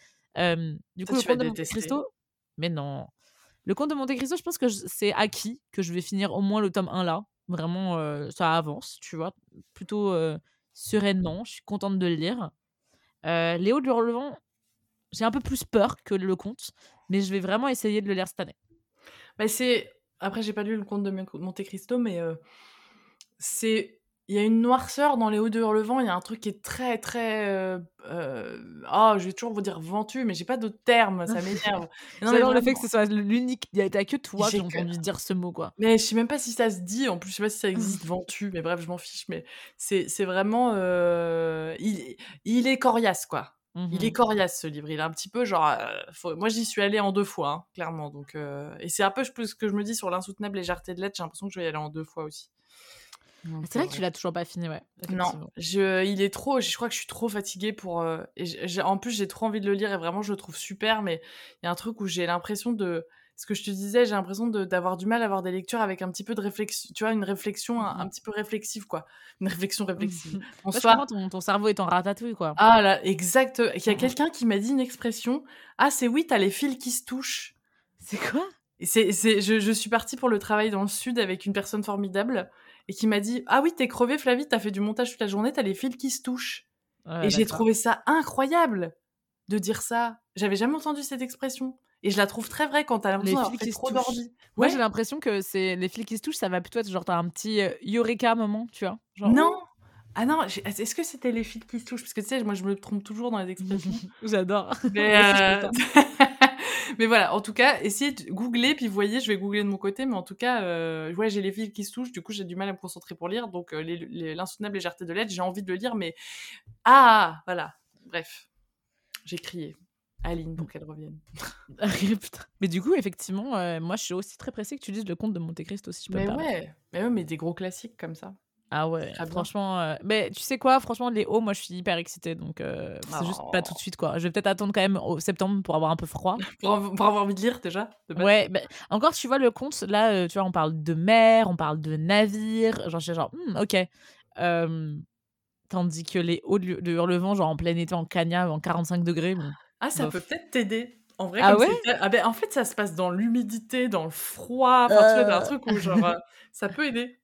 Du Ça, coup, Le Comte de Monte. Cristo mais non. Le Comte de Monte Cristo, je pense que c'est acquis, que je vais finir au moins le tome 1 là. Vraiment, heu, ça avance, tu vois? Plutôt, heu, sereinement, je suis contente de le lire. Heu, Léo de Hurlevent, j'ai un peu plus peur que le Comte, mais je vais vraiment essayer de le lire cette année. Bah, c'est après j'ai pas lu Le Comte de Mon Monte Cristo, mais heu, c'est il y a une noirceur dans Les Hauts de Hurlevent, il y a un truc qui est très, très, heu, oh, je vais toujours vous dire ventu, mais j'ai pas d'autres termes, ça m'énerve. Non, mais J'adore le fait vraiment, que ce soit l'unique il y a que toi qui entendu dire ce mot, quoi. mais je sais même pas si ça se dit, en plus, je sais pas si ça existe ventu, mais bref, je m'en fiche, mais c'est vraiment, heu, il il est coriace, quoi. Il est Mmh coriace ce livre, il est un petit peu genre, faut moi j'y suis allée en 2 fois, hein, clairement. Donc et c'est un peu ce que je me dis sur l'insoutenable légèreté de l'être, j'ai l'impression que je vais y aller en 2 fois aussi. Donc C'est vrai que tu l'as toujours pas fini, ouais, Non, je il est trop je crois que je suis trop fatiguée pour, et en plus j'ai trop envie de le lire et vraiment je le trouve super, mais il y a un truc où j'ai l'impression de ce que je te disais, j'ai l'impression d'avoir du mal à avoir des lectures avec un petit peu de réflexion tu vois? Une réflexion un un Mmh petit peu réflexive, quoi. Une réflexion réflexive. En Ouais, je soi comprends, ton ton cerveau est en ratatouille, quoi. ah là, exact, il y a Mmh quelqu'un qui m'a dit une expression: «Ah c'est oui, tu as les fils qui se touchent» C'est quoi? c'est c'est je je suis partie pour le travail dans le sud avec une personne formidable et qui m'a dit: «Ah oui, tu es crevée Flavie, tu as fait du montage toute la journée, tu as les fils qui se touchent» Ouais, et j'ai trouvé ça incroyable de dire ça. J'avais jamais entendu cette expression et je la trouve très vraie quand tu as l'impression Les d'avoir fait qui se trop touchent. d'ordi. Moi, j'ai l'impression que c'est les fils qui se touchent, ça va plutôt être genre, tu as un petit, heu, eureka moment, tu vois? Genre: non! «Ouh!» Ah non, j'ai est-ce que c'était les fils qui se touchent? Parce que tu sais, moi je me trompe toujours dans les expressions. J'adore. Mais, ça. mais voilà, en tout cas, essayez de googler, puis voyez, je vais googler de mon côté, mais en tout cas, heu, ouais, j'ai les fils qui se touchent, du coup, j'ai du mal à me concentrer pour lire, donc les l'insoutenable légèreté de l'être, j'ai envie de le lire, mais ah! Voilà, bref, j'ai crié Aline pour qu'elle revienne. Mais du coup, effectivement, heu, moi, je suis aussi très pressée que tu lises Le Comte de Monte Cristo, si je peux Mais ouais, mais ouais, mais des gros classiques comme ça, Ah ouais, franchement, heu, mais tu sais quoi? Franchement, les hauts, moi, je suis hyper excitée, donc heu, c'est juste pas tout de Oh. suite, quoi. Je vais peut-être attendre quand même au septembre pour avoir un peu froid. Pour pour avoir envie de lire déjà, de? Ouais, bah, encore, tu vois, le conte, là, tu vois, on parle de mer, on parle de navire, genre, j'étais genre: «Mmh, OK». Tandis que les hauts de de Hurlevent, genre en plein été, en cagnard, en 45°, bon, Ah, ça peut peut-être t'aider. En vrai, Ah comme ouais? ah beh, en fait, ça se passe dans l'humidité, dans le froid, enfin, tu vois, dans un truc où genre, heu, ça peut aider.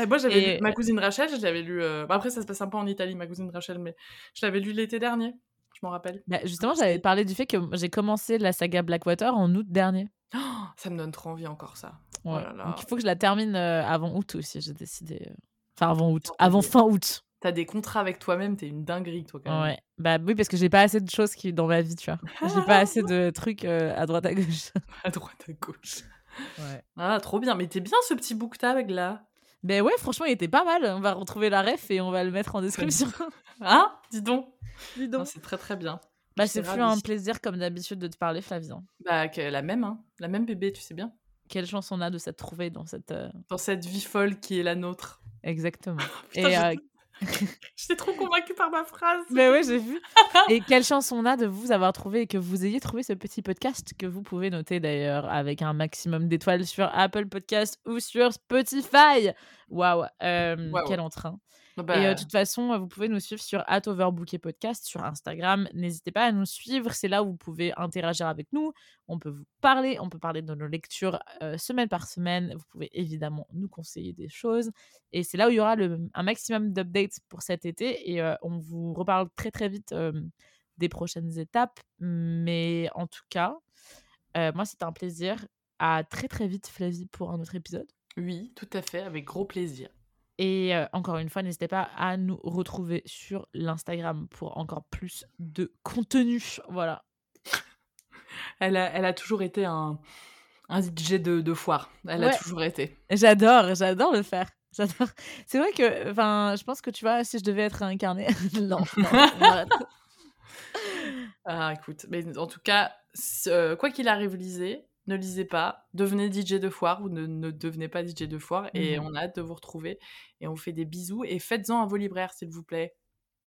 Et moi, j'avais et ma cousine Rachel, je l'avais lu, heu bah, après ça se passe un peu en Italie, ma cousine Rachel, mais je l'avais lu l'été dernier, je m'en rappelle. bah, justement, j'avais parlé du fait que j'ai commencé la saga Blackwater en août dernier. ça me donne trop envie encore ça. Oh Ouais, là là. donc il faut que je la termine, heu, avant août aussi, j'ai décidé, heu enfin avant août, avant fin août. Tu des contrats avec toi-même, t'es une dinguerie toi, quand même. Ouais, bah, oui, parce que j'ai pas assez de choses qui dans ma vie, tu vois? J'ai pas assez de trucs, heu, à droite à gauche. À droite, à gauche. Ouais. Ah, trop bien, mais t'es bien ce petit book tag là. Beh, ouais, franchement, il était pas mal. On va retrouver la ref et on va le mettre en description. Hein? Dis donc. Dis donc. c'est très, très bien. Bah, c'est ravie. un plaisir comme d'habitude de te parler, Flavien. Bah, que la même, hein, la même bébé, tu sais bien. Quelle chance on a de s'être trouvés dans cette, heu Dans cette vie folle qui est la nôtre. exactement Putain, et j'étais trop convaincue par ma phrase. beh, ouais, j'ai vu et quelle chance on a de vous avoir trouvé et que vous ayez trouvé ce petit podcast que vous pouvez noter d'ailleurs avec un maximum d'étoiles sur Apple Podcast ou sur Spotify. Waouh, quel entrain. Et Bah, de toute façon, vous pouvez nous suivre sur @overbookedpodcast sur Instagram. N'hésitez pas à nous suivre, c'est là où vous pouvez interagir avec nous. On peut vous parler, on peut parler de nos lectures semaine par semaine. Vous pouvez évidemment nous conseiller des choses. Et c'est là où il y aura le, un maximum d'updates pour cet été. Et on vous reparle très très vite des prochaines étapes. Mais en tout cas, moi c'était un plaisir. À très très vite, Flavie, pour un autre épisode. oui, tout à fait, avec gros plaisir. Et encore une fois, n'hésitez pas à nous retrouver sur l'Instagram pour encore plus de contenu. Voilà. Elle a, elle a toujours été un, un DJ de, de foire. Elle Ouais. a toujours été. J'adore, j'adore le faire. J'adore. C'est vrai que, enfin, je pense que tu vois, si je devais être incarnée. non. Ah, écoute, mais en tout cas, euh, quoi qu'il arrive, lisez. Ne lisez pas. Devenez DJ de foire ou ne, ne devenez pas DJ de foire. Et Mhm. on a hâte de vous retrouver. Et on vous fait des bisous. Et faites-en à vos libraires, s'il vous plaît.